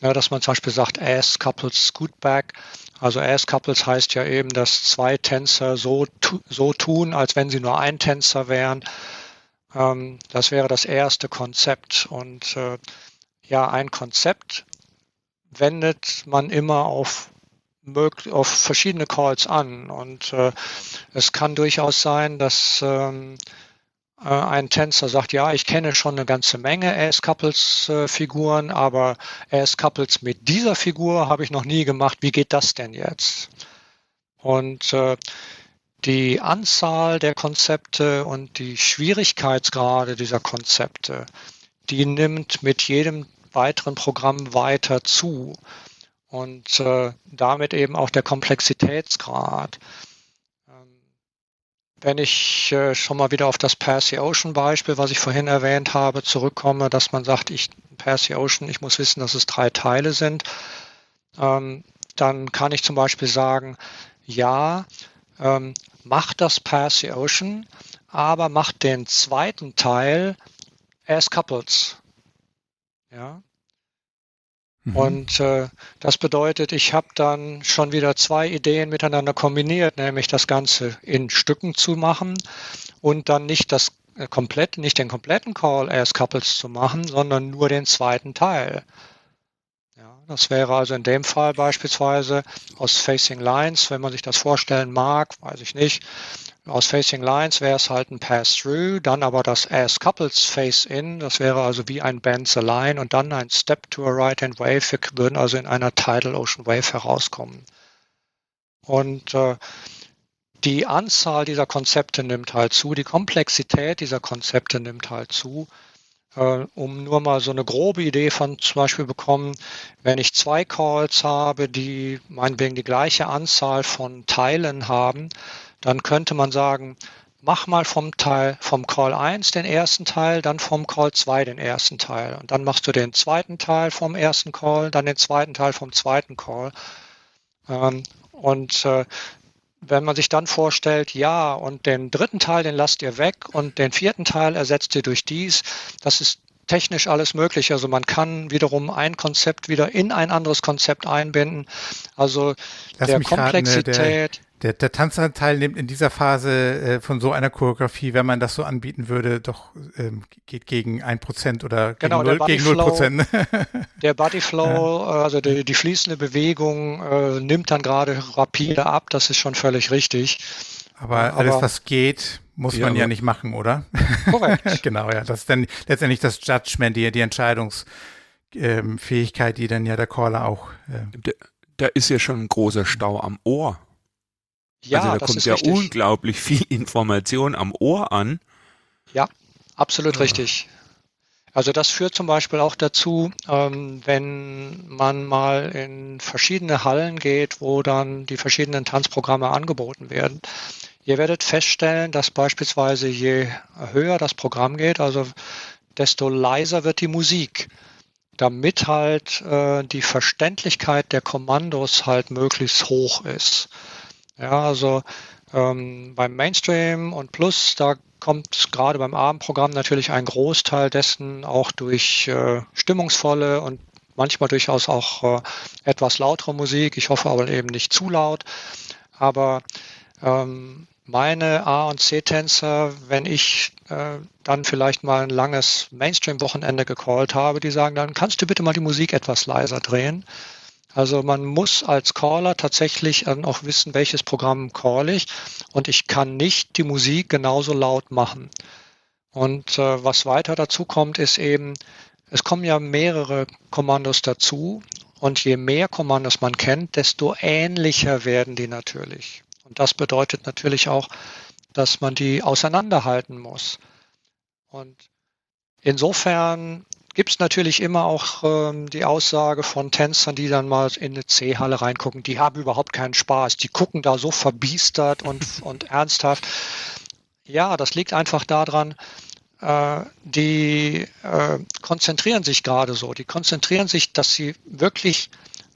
ja, dass man zum Beispiel sagt, As-Couples Scootback. Also As-Couples heißt ja eben, dass zwei Tänzer so, so tun, als wenn sie nur ein Tänzer wären. Ähm, das wäre das erste Konzept. Und äh, ja, ein Konzept wendet man immer auf auf verschiedene Calls an. Und äh, es kann durchaus sein, dass ähm, äh, ein Tänzer sagt, ja, ich kenne schon eine ganze Menge AS-Couples-Figuren, äh, aber AS-Couples mit dieser Figur habe ich noch nie gemacht. Wie geht das denn jetzt? Und äh, die Anzahl der Konzepte und die Schwierigkeitsgrade dieser Konzepte, die nimmt mit jedem weiteren Programm weiter zu und äh, damit eben auch der Komplexitätsgrad. Wenn ich äh, schon mal wieder auf das Percy Ocean Beispiel, was ich vorhin erwähnt habe, zurückkomme, dass man sagt, ich Percy Ocean, ich muss wissen, dass es drei Teile sind, ähm, dann kann ich zum Beispiel sagen, ja, ähm, macht das Pass the Ocean, aber macht den zweiten Teil as Couples. Ja. Mhm. Und äh, das bedeutet, ich habe dann schon wieder zwei Ideen miteinander kombiniert, nämlich das Ganze in Stücken zu machen und dann nicht das äh, komplett, nicht den kompletten Call as Couples zu machen, sondern nur den zweiten Teil. Das wäre also in dem Fall beispielsweise aus Facing Lines, wenn man sich das vorstellen mag, weiß ich nicht. Aus Facing Lines wäre es halt ein Pass-Through, dann aber das As-Couples Face-In, das wäre also wie ein Bend the Line und dann ein Step to a Right-Hand Wave. Wir würden also in einer Tidal Ocean Wave herauskommen. Und äh, die Anzahl dieser Konzepte nimmt halt zu, die Komplexität dieser Konzepte nimmt halt zu äh, um nur mal so eine grobe Idee von zum Beispiel bekommen, wenn ich zwei Calls habe, die meinetwegen die gleiche Anzahl von Teilen haben, dann könnte man sagen, mach mal vom Teil, vom Call 1 den ersten Teil, dann vom Call 2 den ersten Teil. Und dann machst du den zweiten Teil vom ersten Call, dann den zweiten Teil vom zweiten Call. Ähm, und äh, wenn man sich dann vorstellt, ja, und den dritten Teil, den lasst ihr weg und den vierten Teil ersetzt ihr durch dies, das ist technisch alles möglich. Also man kann wiederum ein Konzept wieder in ein anderes Konzept einbinden. Also Lass der Komplexität. Raten, der, der, der Tanzanteil nimmt in dieser Phase äh, von so einer Choreografie, wenn man das so anbieten würde, doch ähm, geht gegen ein Prozent oder genau, gegen, 0, gegen 0 Prozent. Der Bodyflow, ja. also die, die, fließende Bewegung äh, nimmt dann gerade rapide ab, das ist schon völlig richtig. Aber, Aber alles, was geht, muss ja, man ja nicht machen, oder? Korrekt. genau, ja. Das ist dann letztendlich das Judgment, die, die Entscheidungsfähigkeit, die dann ja der Caller auch. Äh da, da ist ja schon ein großer Stau am Ohr. Ja, also da kommt ja richtig. unglaublich viel Information am Ohr an. Ja, absolut ja. richtig. Also das führt zum Beispiel auch dazu, ähm, wenn man mal in verschiedene Hallen geht, wo dann die verschiedenen Tanzprogramme angeboten werden. Ihr werdet feststellen, dass beispielsweise je höher das Programm geht, also desto leiser wird die Musik, damit halt äh, die Verständlichkeit der Kommandos halt möglichst hoch ist. Ja, also ähm, beim Mainstream und Plus, da kommt gerade beim Abendprogramm natürlich ein Großteil dessen auch durch äh, stimmungsvolle und manchmal durchaus auch äh, etwas lautere Musik. Ich hoffe aber eben nicht zu laut. Aber Ähm, meine A- und C-Tänzer, wenn ich äh, dann vielleicht mal ein langes Mainstream-Wochenende gecallt habe, die sagen dann, kannst du bitte mal die Musik etwas leiser drehen? Also man muss als Caller tatsächlich auch wissen, welches Programm call ich und ich kann nicht die Musik genauso laut machen. Und äh, was weiter dazu kommt, ist eben, es kommen ja mehrere Kommandos dazu und je mehr Kommandos man kennt, desto ähnlicher werden die natürlich. Und das bedeutet natürlich auch, dass man die auseinanderhalten muss. Und insofern gibt es natürlich immer auch ähm, die Aussage von Tänzern, die dann mal in eine C-Halle reingucken, die haben überhaupt keinen Spaß, die gucken da so verbiestert und, und ernsthaft. Ja, das liegt einfach daran, äh, die äh, konzentrieren sich gerade so, die konzentrieren sich, dass sie wirklich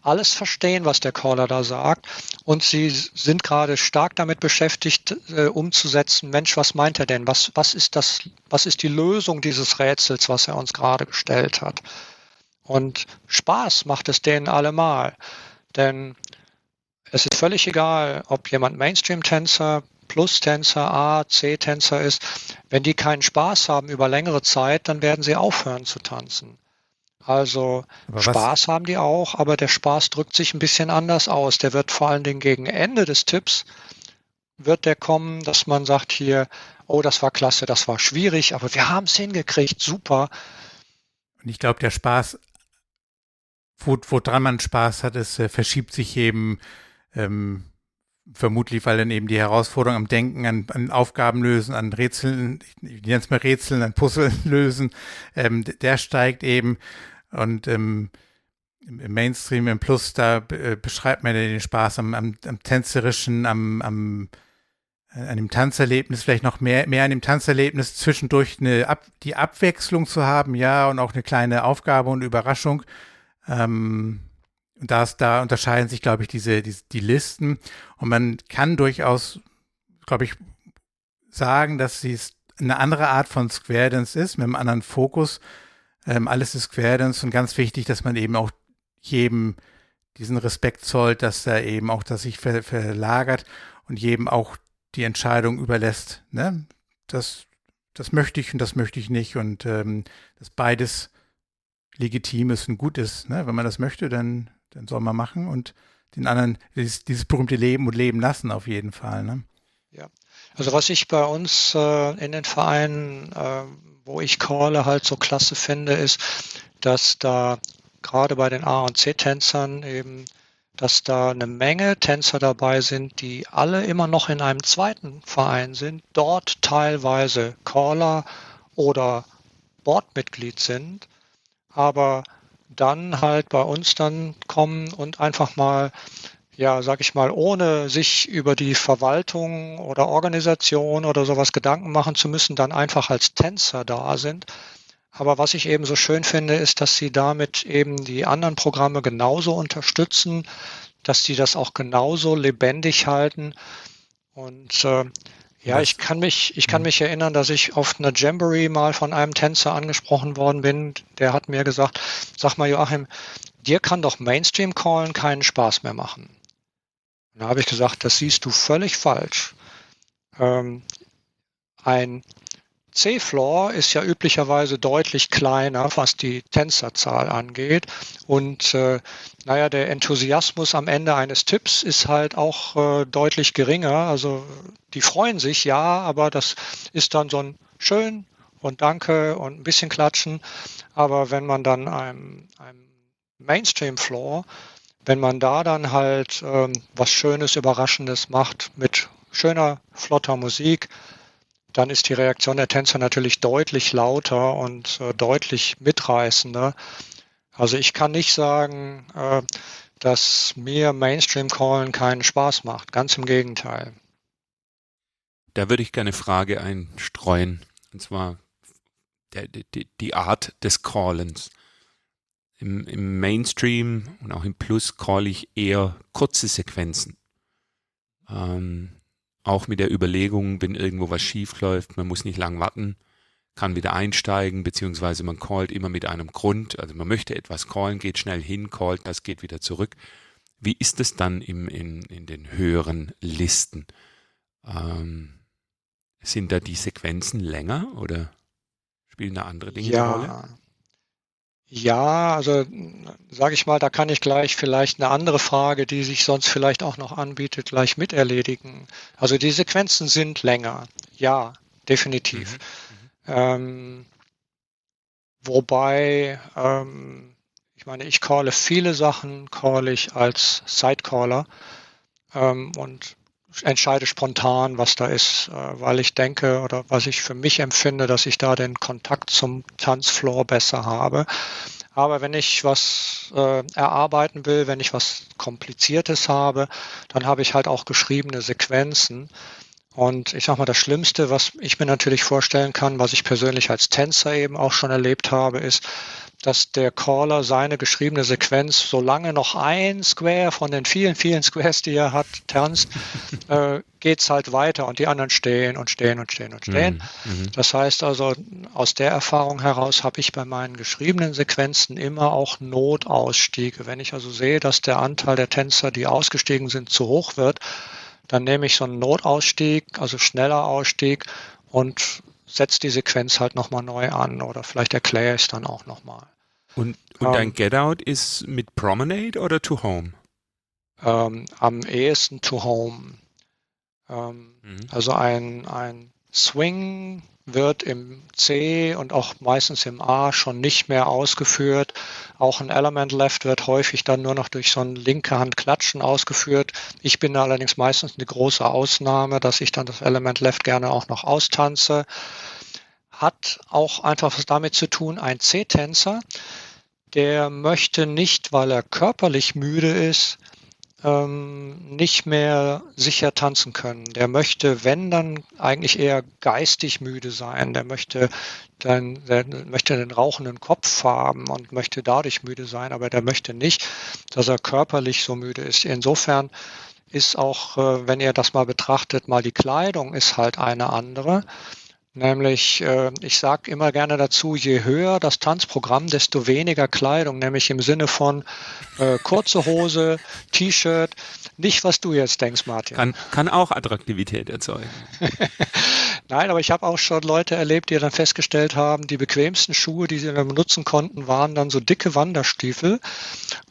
alles verstehen, was der Caller da sagt. Und sie sind gerade stark damit beschäftigt, äh, umzusetzen, Mensch, was meint er denn? Was, was, ist das, was ist die Lösung dieses Rätsels, was er uns gerade gestellt hat? Und Spaß macht es denen allemal. Denn es ist völlig egal, ob jemand Mainstream-Tänzer, Plus-Tänzer, A, C-Tänzer ist. Wenn die keinen Spaß haben über längere Zeit, dann werden sie aufhören zu tanzen. Also Spaß haben die auch, aber der Spaß drückt sich ein bisschen anders aus. Der wird vor allen Dingen gegen Ende des Tipps wird der kommen, dass man sagt hier, oh, das war klasse, das war schwierig, aber wir haben es hingekriegt, super. Und ich glaube, der Spaß, wo, woran man Spaß hat, es äh, verschiebt sich eben ähm, vermutlich, weil dann eben die Herausforderung am Denken, an, an Aufgaben lösen, an Rätseln, ich nenne es mal Rätseln, an Puzzle lösen, ähm, der steigt eben. Und ähm, im Mainstream, im Plus, da äh, beschreibt man ja den Spaß am, am, am tänzerischen, am, am äh, an dem Tanzerlebnis, vielleicht noch mehr, mehr an dem Tanzerlebnis zwischendurch eine Ab, die Abwechslung zu haben, ja, und auch eine kleine Aufgabe und Überraschung. Ähm, und das, da unterscheiden sich, glaube ich, diese, die, die Listen. Und man kann durchaus, glaube ich, sagen, dass sie eine andere Art von Square Dance ist, mit einem anderen Fokus. Ähm, alles ist Querdenz und ganz wichtig, dass man eben auch jedem diesen Respekt zollt, dass er eben auch das sich ver verlagert und jedem auch die Entscheidung überlässt. Ne? Das, das möchte ich und das möchte ich nicht und ähm, dass beides legitim ist und gut ist. Ne? Wenn man das möchte, dann, dann soll man machen und den anderen dieses, dieses berühmte Leben und Leben lassen auf jeden Fall. Ne? Ja, also was ich bei uns äh, in den Vereinen äh, wo ich calle halt so klasse finde, ist, dass da gerade bei den A- und C-Tänzern eben, dass da eine Menge Tänzer dabei sind, die alle immer noch in einem zweiten Verein sind, dort teilweise Caller oder Boardmitglied sind, aber dann halt bei uns dann kommen und einfach mal ja, sag ich mal, ohne sich über die Verwaltung oder Organisation oder sowas Gedanken machen zu müssen, dann einfach als Tänzer da sind. Aber was ich eben so schön finde, ist, dass sie damit eben die anderen Programme genauso unterstützen, dass sie das auch genauso lebendig halten. Und äh, ja, ich kann mich, ich kann mhm. mich erinnern, dass ich auf einer Jamboree mal von einem Tänzer angesprochen worden bin. Der hat mir gesagt, sag mal Joachim, dir kann doch Mainstream Callen keinen Spaß mehr machen. Und da habe ich gesagt, das siehst du völlig falsch. Ähm, ein C-Floor ist ja üblicherweise deutlich kleiner, was die Tänzerzahl angeht. Und äh, naja, der Enthusiasmus am Ende eines Tipps ist halt auch äh, deutlich geringer. Also die freuen sich, ja, aber das ist dann so ein schön und danke und ein bisschen klatschen. Aber wenn man dann einem, einem Mainstream-Floor wenn man da dann halt ähm, was Schönes, Überraschendes macht mit schöner, flotter Musik, dann ist die Reaktion der Tänzer natürlich deutlich lauter und äh, deutlich mitreißender. Also ich kann nicht sagen, äh, dass mir Mainstream-Callen keinen Spaß macht. Ganz im Gegenteil. Da würde ich gerne eine Frage einstreuen. Und zwar der, die, die Art des Callens. Im, Im, Mainstream und auch im Plus call ich eher kurze Sequenzen. Ähm, auch mit der Überlegung, wenn irgendwo was schief läuft, man muss nicht lang warten, kann wieder einsteigen, beziehungsweise man callt immer mit einem Grund. Also man möchte etwas callen, geht schnell hin, callt, das geht wieder zurück. Wie ist es dann im, in, in den höheren Listen? Ähm, sind da die Sequenzen länger oder spielen da andere Dinge ja. eine Rolle? Ja, also sage ich mal, da kann ich gleich vielleicht eine andere Frage, die sich sonst vielleicht auch noch anbietet, gleich miterledigen. Also die Sequenzen sind länger. Ja, definitiv. Mhm. Mhm. Ähm, wobei, ähm, ich meine, ich calle viele Sachen, call ich als Sidecaller ähm, und entscheide spontan, was da ist, äh, weil ich denke oder was ich für mich empfinde, dass ich da den Kontakt zum Tanzfloor besser habe. Aber wenn ich was äh, erarbeiten will, wenn ich was Kompliziertes habe, dann habe ich halt auch geschriebene Sequenzen. Und ich sag mal, das Schlimmste, was ich mir natürlich vorstellen kann, was ich persönlich als Tänzer eben auch schon erlebt habe, ist, dass der Caller seine geschriebene Sequenz, solange noch ein Square von den vielen, vielen Squares, die er hat, tanzt, äh, geht's halt weiter und die anderen stehen und stehen und stehen und stehen. Mhm. mhm. Das heißt also, aus der Erfahrung heraus habe ich bei meinen geschriebenen Sequenzen immer auch Notausstiege. Wenn ich also sehe, dass der Anteil der Tänzer, die ausgestiegen sind, zu hoch wird, dann nehme ich so einen Notausstieg, also schneller Ausstieg und setze die Sequenz halt nochmal neu an oder vielleicht erkläre ich es dann auch nochmal. Und, und ähm, dein Get Out ist mit Promenade oder To Home? Ähm, am ehesten To Home. Ähm, mhm. Also ein, ein Swing wird im C und auch meistens im A schon nicht mehr ausgeführt. Auch ein Element Left wird häufig dann nur noch durch so ein linke Hand Klatschen ausgeführt. Ich bin allerdings meistens eine große Ausnahme, dass ich dann das Element Left gerne auch noch austanze. Hat auch einfach was damit zu tun, ein C-Tänzer, der möchte nicht, weil er körperlich müde ist, ähm, nicht mehr sicher tanzen können. Der möchte, wenn dann eigentlich eher geistig müde sein. Der möchte dann, der möchte den rauchenden Kopf haben und möchte dadurch müde sein, aber der möchte nicht, dass er körperlich so müde ist. Insofern ist auch, äh, wenn ihr das mal betrachtet, mal die Kleidung ist halt eine andere. Nämlich, äh, ich sage immer gerne dazu, je höher das Tanzprogramm, desto weniger Kleidung, nämlich im Sinne von äh, kurze Hose, T-Shirt, nicht was du jetzt denkst, Martin. Kann, kann auch Attraktivität erzeugen. Nein, aber ich habe auch schon Leute erlebt, die dann festgestellt haben, die bequemsten Schuhe, die sie dann benutzen konnten, waren dann so dicke Wanderstiefel.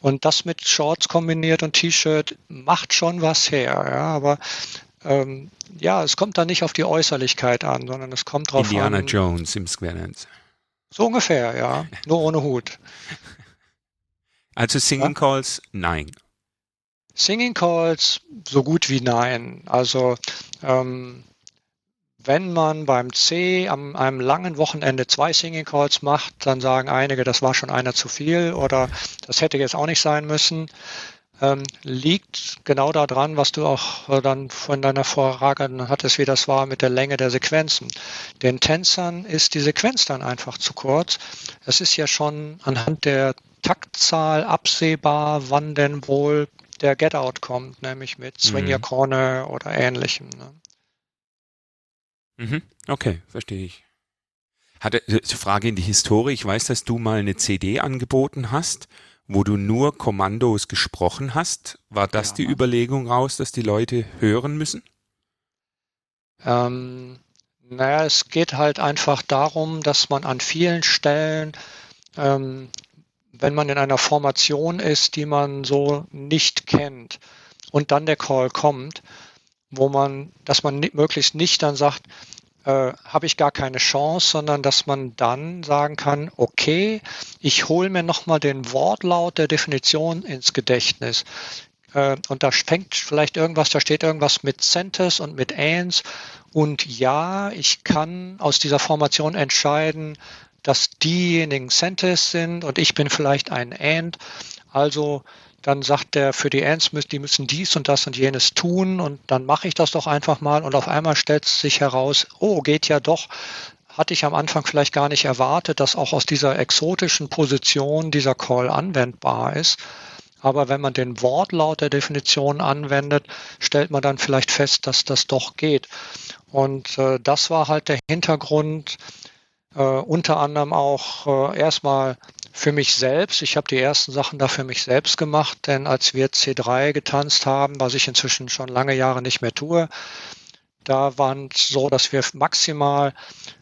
Und das mit Shorts kombiniert und T-Shirt macht schon was her. Ja, aber ähm, ja, es kommt da nicht auf die Äußerlichkeit an, sondern es kommt drauf Indiana an. Indiana Jones im Square Dance. So ungefähr, ja. Nur ohne Hut. Also Singing ja? Calls, nein. Singing Calls, so gut wie nein. Also ähm, wenn man beim C am einem langen Wochenende zwei Singing Calls macht, dann sagen einige, das war schon einer zu viel oder das hätte jetzt auch nicht sein müssen ähm, liegt genau daran, was du auch äh, dann von deiner Frage hattest, wie das war mit der Länge der Sequenzen. Den Tänzern ist die Sequenz dann einfach zu kurz. Es ist ja schon anhand der Taktzahl absehbar, wann denn wohl der Get-Out kommt, nämlich mit Swing mhm. Your Corner oder ähnlichem. Ne? Mhm. Okay, verstehe ich. Hatte, äh, Frage in die Historie. Ich weiß, dass du mal eine CD angeboten hast wo du nur Kommandos gesprochen hast. War das ja. die Überlegung raus, dass die Leute hören müssen? Ähm, naja, es geht halt einfach darum, dass man an vielen Stellen, ähm, wenn man in einer Formation ist, die man so nicht kennt und dann der Call kommt, wo man, dass man möglichst nicht dann sagt, äh, habe ich gar keine Chance, sondern dass man dann sagen kann, okay, ich hole mir nochmal den Wortlaut der Definition ins Gedächtnis. Äh, und da fängt vielleicht irgendwas, da steht irgendwas mit Centers und mit Ands. Und ja, ich kann aus dieser Formation entscheiden, dass diejenigen Centers sind und ich bin vielleicht ein And. Also dann sagt der für die Ants, die müssen dies und das und jenes tun und dann mache ich das doch einfach mal und auf einmal stellt sich heraus, oh, geht ja doch. Hatte ich am Anfang vielleicht gar nicht erwartet, dass auch aus dieser exotischen Position dieser Call anwendbar ist. Aber wenn man den Wortlaut der Definition anwendet, stellt man dann vielleicht fest, dass das doch geht. Und äh, das war halt der Hintergrund, äh, unter anderem auch äh, erstmal für mich selbst. Ich habe die ersten Sachen da für mich selbst gemacht, denn als wir C3 getanzt haben, was ich inzwischen schon lange Jahre nicht mehr tue, Da waren es so, dass wir maximal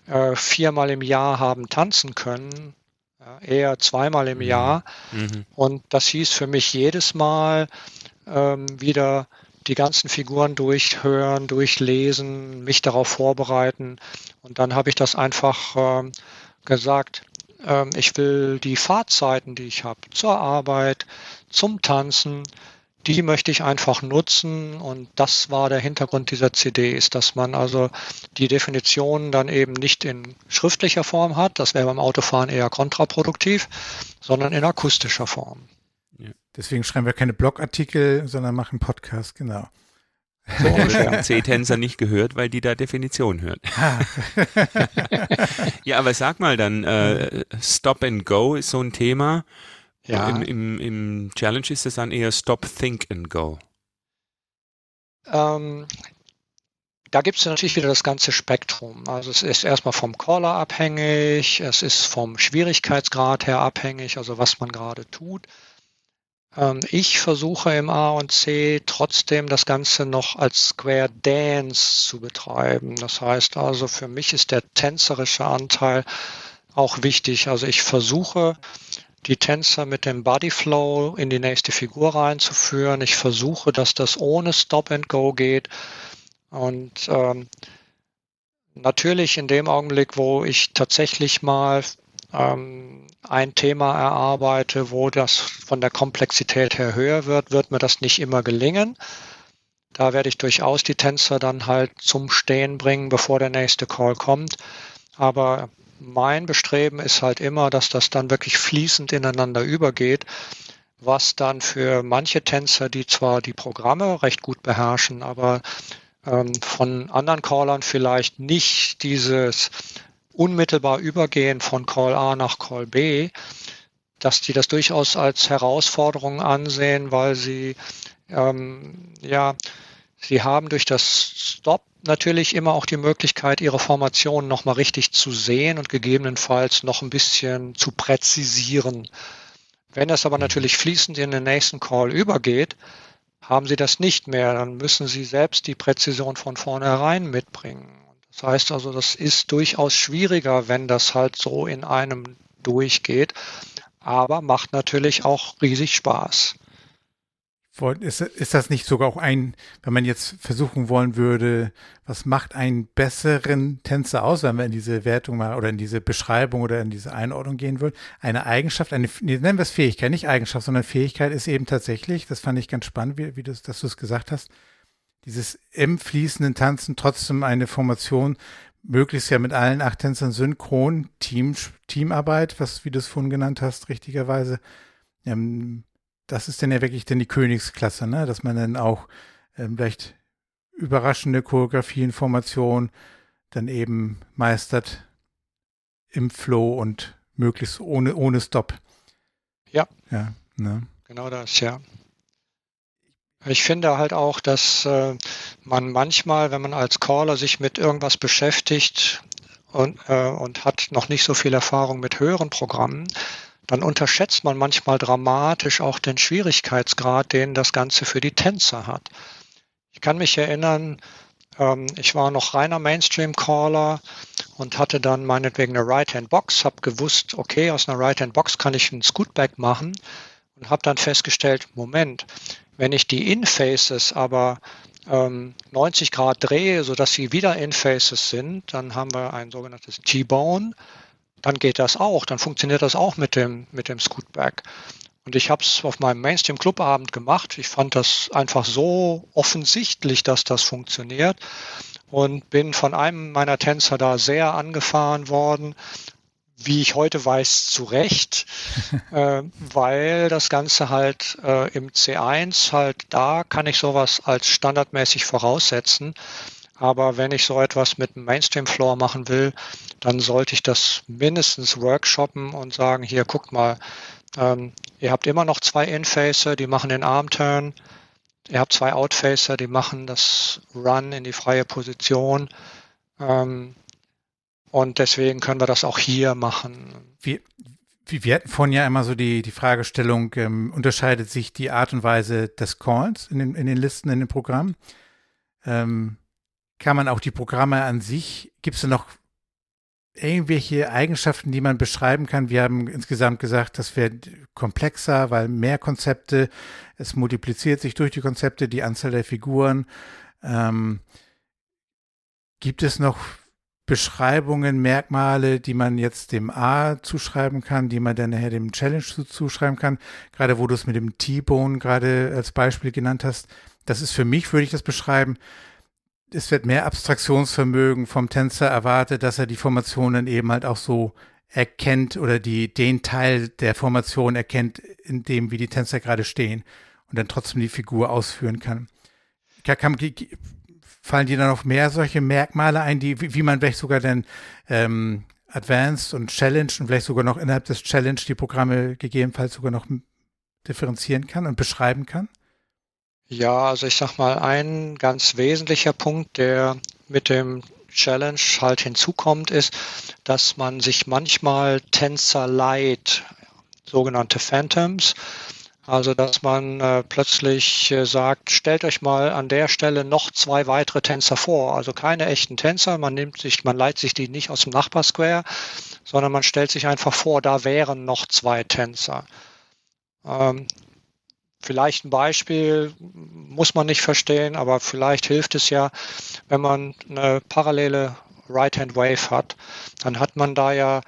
äh, viermal im Jahr haben tanzen können, ja, eher zweimal im mhm. Jahr. Mhm. Und das hieß für mich jedes Mal ähm, wieder die ganzen Figuren durchhören, durchlesen, mich darauf vorbereiten. Und dann habe ich das einfach ähm, gesagt, ähm, ich will die Fahrzeiten, die ich habe, zur Arbeit, zum Tanzen, die möchte ich einfach nutzen und das war der Hintergrund dieser CD, ist, dass man also die Definition dann eben nicht in schriftlicher Form hat, das wäre beim Autofahren eher kontraproduktiv, sondern in akustischer Form. Ja. Deswegen schreiben wir keine Blogartikel, sondern machen Podcast, genau. So haben C-Tänzer nicht gehört, weil die da Definition hören. Ah. ja, aber sag mal dann, äh, Stop and Go ist so ein Thema. Ja. Im, im, Im Challenge ist es dann eher Stop, Think and Go. Ähm, da gibt es natürlich wieder das ganze Spektrum. Also es ist erstmal vom Caller abhängig, es ist vom Schwierigkeitsgrad her abhängig, also was man gerade tut. Ähm, ich versuche im A und C trotzdem das Ganze noch als Square Dance zu betreiben. Das heißt also, für mich ist der tänzerische Anteil auch wichtig. Also ich versuche die Tänzer mit dem Body Flow in die nächste Figur reinzuführen. Ich versuche, dass das ohne Stop and Go geht. Und ähm, natürlich in dem Augenblick, wo ich tatsächlich mal ähm, ein Thema erarbeite, wo das von der Komplexität her höher wird, wird mir das nicht immer gelingen. Da werde ich durchaus die Tänzer dann halt zum Stehen bringen, bevor der nächste Call kommt. Aber mein Bestreben ist halt immer, dass das dann wirklich fließend ineinander übergeht, was dann für manche Tänzer, die zwar die Programme recht gut beherrschen, aber ähm, von anderen Callern vielleicht nicht dieses unmittelbar Übergehen von Call A nach Call B, dass die das durchaus als Herausforderung ansehen, weil sie ähm, ja sie haben durch das Stop natürlich immer auch die Möglichkeit, ihre Formation nochmal richtig zu sehen und gegebenenfalls noch ein bisschen zu präzisieren. Wenn das aber natürlich fließend in den nächsten Call übergeht, haben sie das nicht mehr. Dann müssen sie selbst die Präzision von vornherein mitbringen. Das heißt also, das ist durchaus schwieriger, wenn das halt so in einem durchgeht, aber macht natürlich auch riesig Spaß. Ist, ist das nicht sogar auch ein, wenn man jetzt versuchen wollen würde, was macht einen besseren Tänzer aus, wenn wir in diese Wertung mal oder in diese Beschreibung oder in diese Einordnung gehen würden? Eine Eigenschaft, eine, nennen wir es Fähigkeit, nicht Eigenschaft, sondern Fähigkeit ist eben tatsächlich, das fand ich ganz spannend, wie, wie du, dass du es gesagt hast, dieses im fließenden Tanzen trotzdem eine Formation, möglichst ja mit allen acht Tänzern synchron, Team, Teamarbeit, was, wie du es vorhin genannt hast, richtigerweise, ähm, das ist dann ja wirklich dann die Königsklasse, ne? dass man dann auch ähm, vielleicht überraschende Choreografien, Formationen dann eben meistert im Flow und möglichst ohne, ohne Stop. Ja. Ja, ne? Genau das, ja. Ich finde halt auch, dass äh, man manchmal, wenn man als Caller sich mit irgendwas beschäftigt und, äh, und hat noch nicht so viel Erfahrung mit höheren Programmen, dann unterschätzt man manchmal dramatisch auch den Schwierigkeitsgrad, den das Ganze für die Tänzer hat. Ich kann mich erinnern, ähm, ich war noch reiner Mainstream-Caller und hatte dann meinetwegen eine Right-Hand-Box, habe gewusst, okay, aus einer Right-Hand-Box kann ich einen Scootback machen und habe dann festgestellt, Moment, wenn ich die In-Faces aber ähm, 90 Grad drehe, sodass sie wieder In-Faces sind, dann haben wir ein sogenanntes T-Bone dann geht das auch, dann funktioniert das auch mit dem, mit dem Scootback. Und ich habe es auf meinem Mainstream-Clubabend gemacht. Ich fand das einfach so offensichtlich, dass das funktioniert und bin von einem meiner Tänzer da sehr angefahren worden, wie ich heute weiß, zu Recht, äh, weil das Ganze halt äh, im C1 halt da kann ich sowas als standardmäßig voraussetzen. Aber wenn ich so etwas mit einem Mainstream-Floor machen will, dann sollte ich das mindestens workshoppen und sagen, hier, guckt mal, ähm, ihr habt immer noch zwei In-Facer, die machen den Arm-Turn. Ihr habt zwei Out-Facer, die machen das Run in die freie Position. Ähm, und deswegen können wir das auch hier machen. Wir, wir hatten vorhin ja immer so die, die Fragestellung, ähm, unterscheidet sich die Art und Weise des Calls in den, in den Listen, in den Programmen? Ähm, kann man auch die Programme an sich, gibt es da noch irgendwelche Eigenschaften, die man beschreiben kann? Wir haben insgesamt gesagt, das wird komplexer, weil mehr Konzepte, es multipliziert sich durch die Konzepte die Anzahl der Figuren. Ähm, gibt es noch Beschreibungen, Merkmale, die man jetzt dem A zuschreiben kann, die man dann nachher dem Challenge zuschreiben kann? Gerade wo du es mit dem T-Bone gerade als Beispiel genannt hast. Das ist für mich, würde ich das beschreiben, es wird mehr Abstraktionsvermögen vom Tänzer erwartet, dass er die Formationen eben halt auch so erkennt oder die, den Teil der Formation erkennt, in dem, wie die Tänzer gerade stehen und dann trotzdem die Figur ausführen kann. kann, kann fallen dir dann noch mehr solche Merkmale ein, die, wie, wie man vielleicht sogar dann ähm, Advanced und Challenge und vielleicht sogar noch innerhalb des Challenge die Programme gegebenenfalls sogar noch differenzieren kann und beschreiben kann? Ja, also ich sag mal, ein ganz wesentlicher Punkt, der mit dem Challenge halt hinzukommt, ist, dass man sich manchmal Tänzer leiht, sogenannte Phantoms, also dass man äh, plötzlich äh, sagt, stellt euch mal an der Stelle noch zwei weitere Tänzer vor. Also keine echten Tänzer, man nimmt sich, man leiht sich die nicht aus dem Nachbarsquare, sondern man stellt sich einfach vor, da wären noch zwei Tänzer. Ähm, vielleicht ein Beispiel, muss man nicht verstehen, aber vielleicht hilft es ja, wenn man eine parallele Right-Hand Wave hat, dann hat man da ja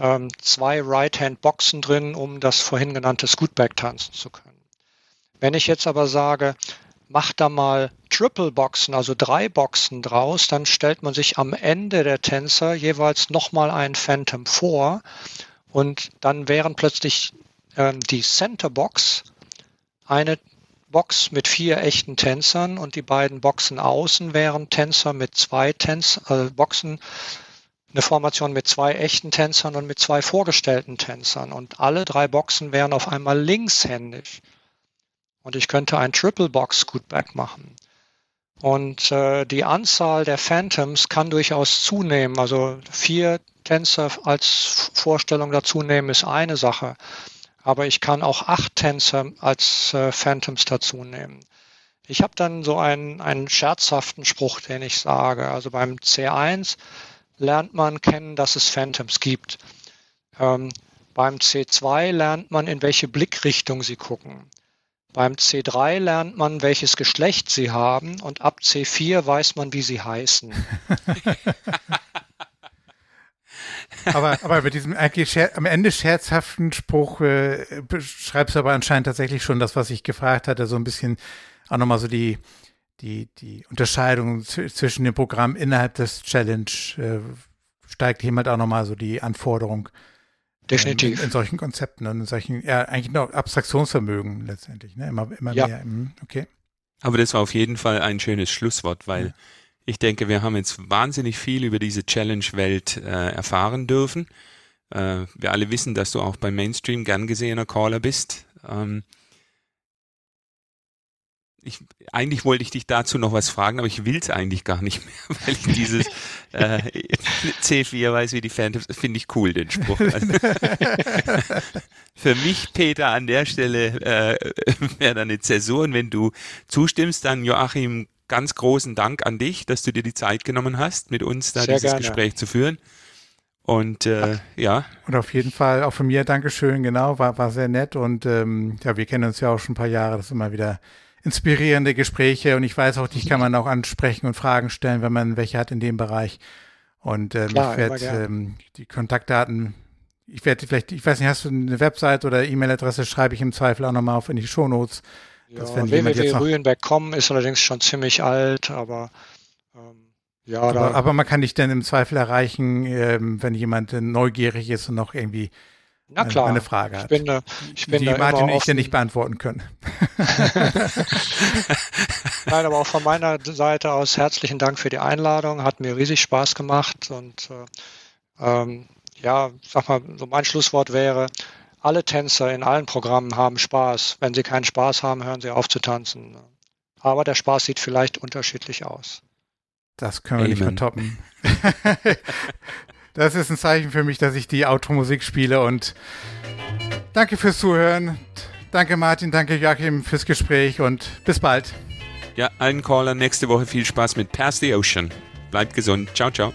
ähm, zwei Right-Hand-Boxen drin, um das vorhin genannte Scootback tanzen zu können. Wenn ich jetzt aber sage, mach da mal Triple Boxen, also drei Boxen draus, dann stellt man sich am Ende der Tänzer jeweils nochmal einen Phantom vor und dann wären plötzlich ähm, die Center Box eine Box mit vier echten Tänzern und die beiden Boxen außen wären Tänzer mit zwei Tänz äh, Boxen, eine Formation mit zwei echten Tänzern und mit zwei vorgestellten Tänzern. Und alle drei Boxen wären auf einmal linkshändig. Und ich könnte ein Triple Box Scootback machen. Und äh, die Anzahl der Phantoms kann durchaus zunehmen. Also vier Tänzer als Vorstellung dazu nehmen ist eine Sache aber ich kann auch acht Tänzer als äh, Phantoms dazu nehmen. Ich habe dann so einen, einen scherzhaften Spruch, den ich sage. Also beim C1 lernt man kennen, dass es Phantoms gibt. Ähm, beim C2 lernt man, in welche Blickrichtung sie gucken. Beim C3 lernt man, welches Geschlecht sie haben und ab C4 weiß man, wie sie heißen. aber, aber mit diesem eigentlich am Ende scherzhaften Spruch äh, beschreibst du aber anscheinend tatsächlich schon das, was ich gefragt hatte, so ein bisschen auch nochmal so die, die, die Unterscheidung zwischen dem Programm innerhalb des Challenge äh, steigt jemand auch nochmal so die Anforderung. Definitiv. In, in, solchen Konzepten und in solchen, ja, eigentlich noch Abstraktionsvermögen letztendlich, ne? Immer, immer ja. mehr. Mhm, okay. Aber das war auf jeden Fall ein schönes Schlusswort, weil ja. Ich denke, wir haben jetzt wahnsinnig viel über diese Challenge-Welt äh, erfahren dürfen. Äh, wir alle wissen, dass du auch beim Mainstream gern gesehener Caller bist. Ähm, ich, eigentlich wollte ich dich dazu noch was fragen, aber ich will es eigentlich gar nicht mehr, weil ich dieses äh, C4 weiß, wie die Phantoms, finde ich cool, den Spruch. Also, für mich, Peter, an der Stelle äh, wäre da eine Zäsur und wenn du zustimmst, dann Joachim, ganz großen Dank an dich, dass du dir die Zeit genommen hast, mit uns da Sehr dieses gerne. Gespräch zu führen. Und äh, ja. Und auf jeden Fall auch von mir Dankeschön, genau, war, war sehr nett. Und ähm, ja, wir kennen uns ja auch schon ein paar Jahre, das ist immer wieder inspirierende Gespräche. Und ich weiß auch, dich kann man auch ansprechen und Fragen stellen, wenn man welche hat in dem Bereich. Und ähm, Klar, ich werde ähm, die Kontaktdaten, ich werde vielleicht, ich weiß nicht, hast du eine Website oder E-Mail-Adresse, schreibe ich im Zweifel auch nochmal auf in die Shownotes. Ja, www.rühenberg.com ist allerdings schon ziemlich alt, aber ähm, ja. Aber, aber, man kann dich dann im Zweifel erreichen, ähm, wenn jemand neugierig ist und noch irgendwie Na klar, eine Frage hat. Ich bin da, ich bin die da Martin und ich dir nicht beantworten können. Nein, aber auch von meiner Seite aus herzlichen Dank für die Einladung. Hat mir riesig Spaß gemacht und äh, ähm, ja, sag mal, so mein Schlusswort wäre, alle Tänzer in allen Programmen haben Spaß. Wenn sie keinen Spaß haben, hören sie auf zu tanzen. Aber der Spaß sieht vielleicht unterschiedlich aus. Das können wir Amen. nicht mehr toppen. das ist ein Zeichen für mich, dass ich die Automusik spiele und danke fürs Zuhören. Danke Martin, danke Joachim fürs Gespräch und bis bald. Ja, allen Callern nächste Woche viel Spaß mit Pass the Ocean. Bleibt gesund. Ciao, ciao.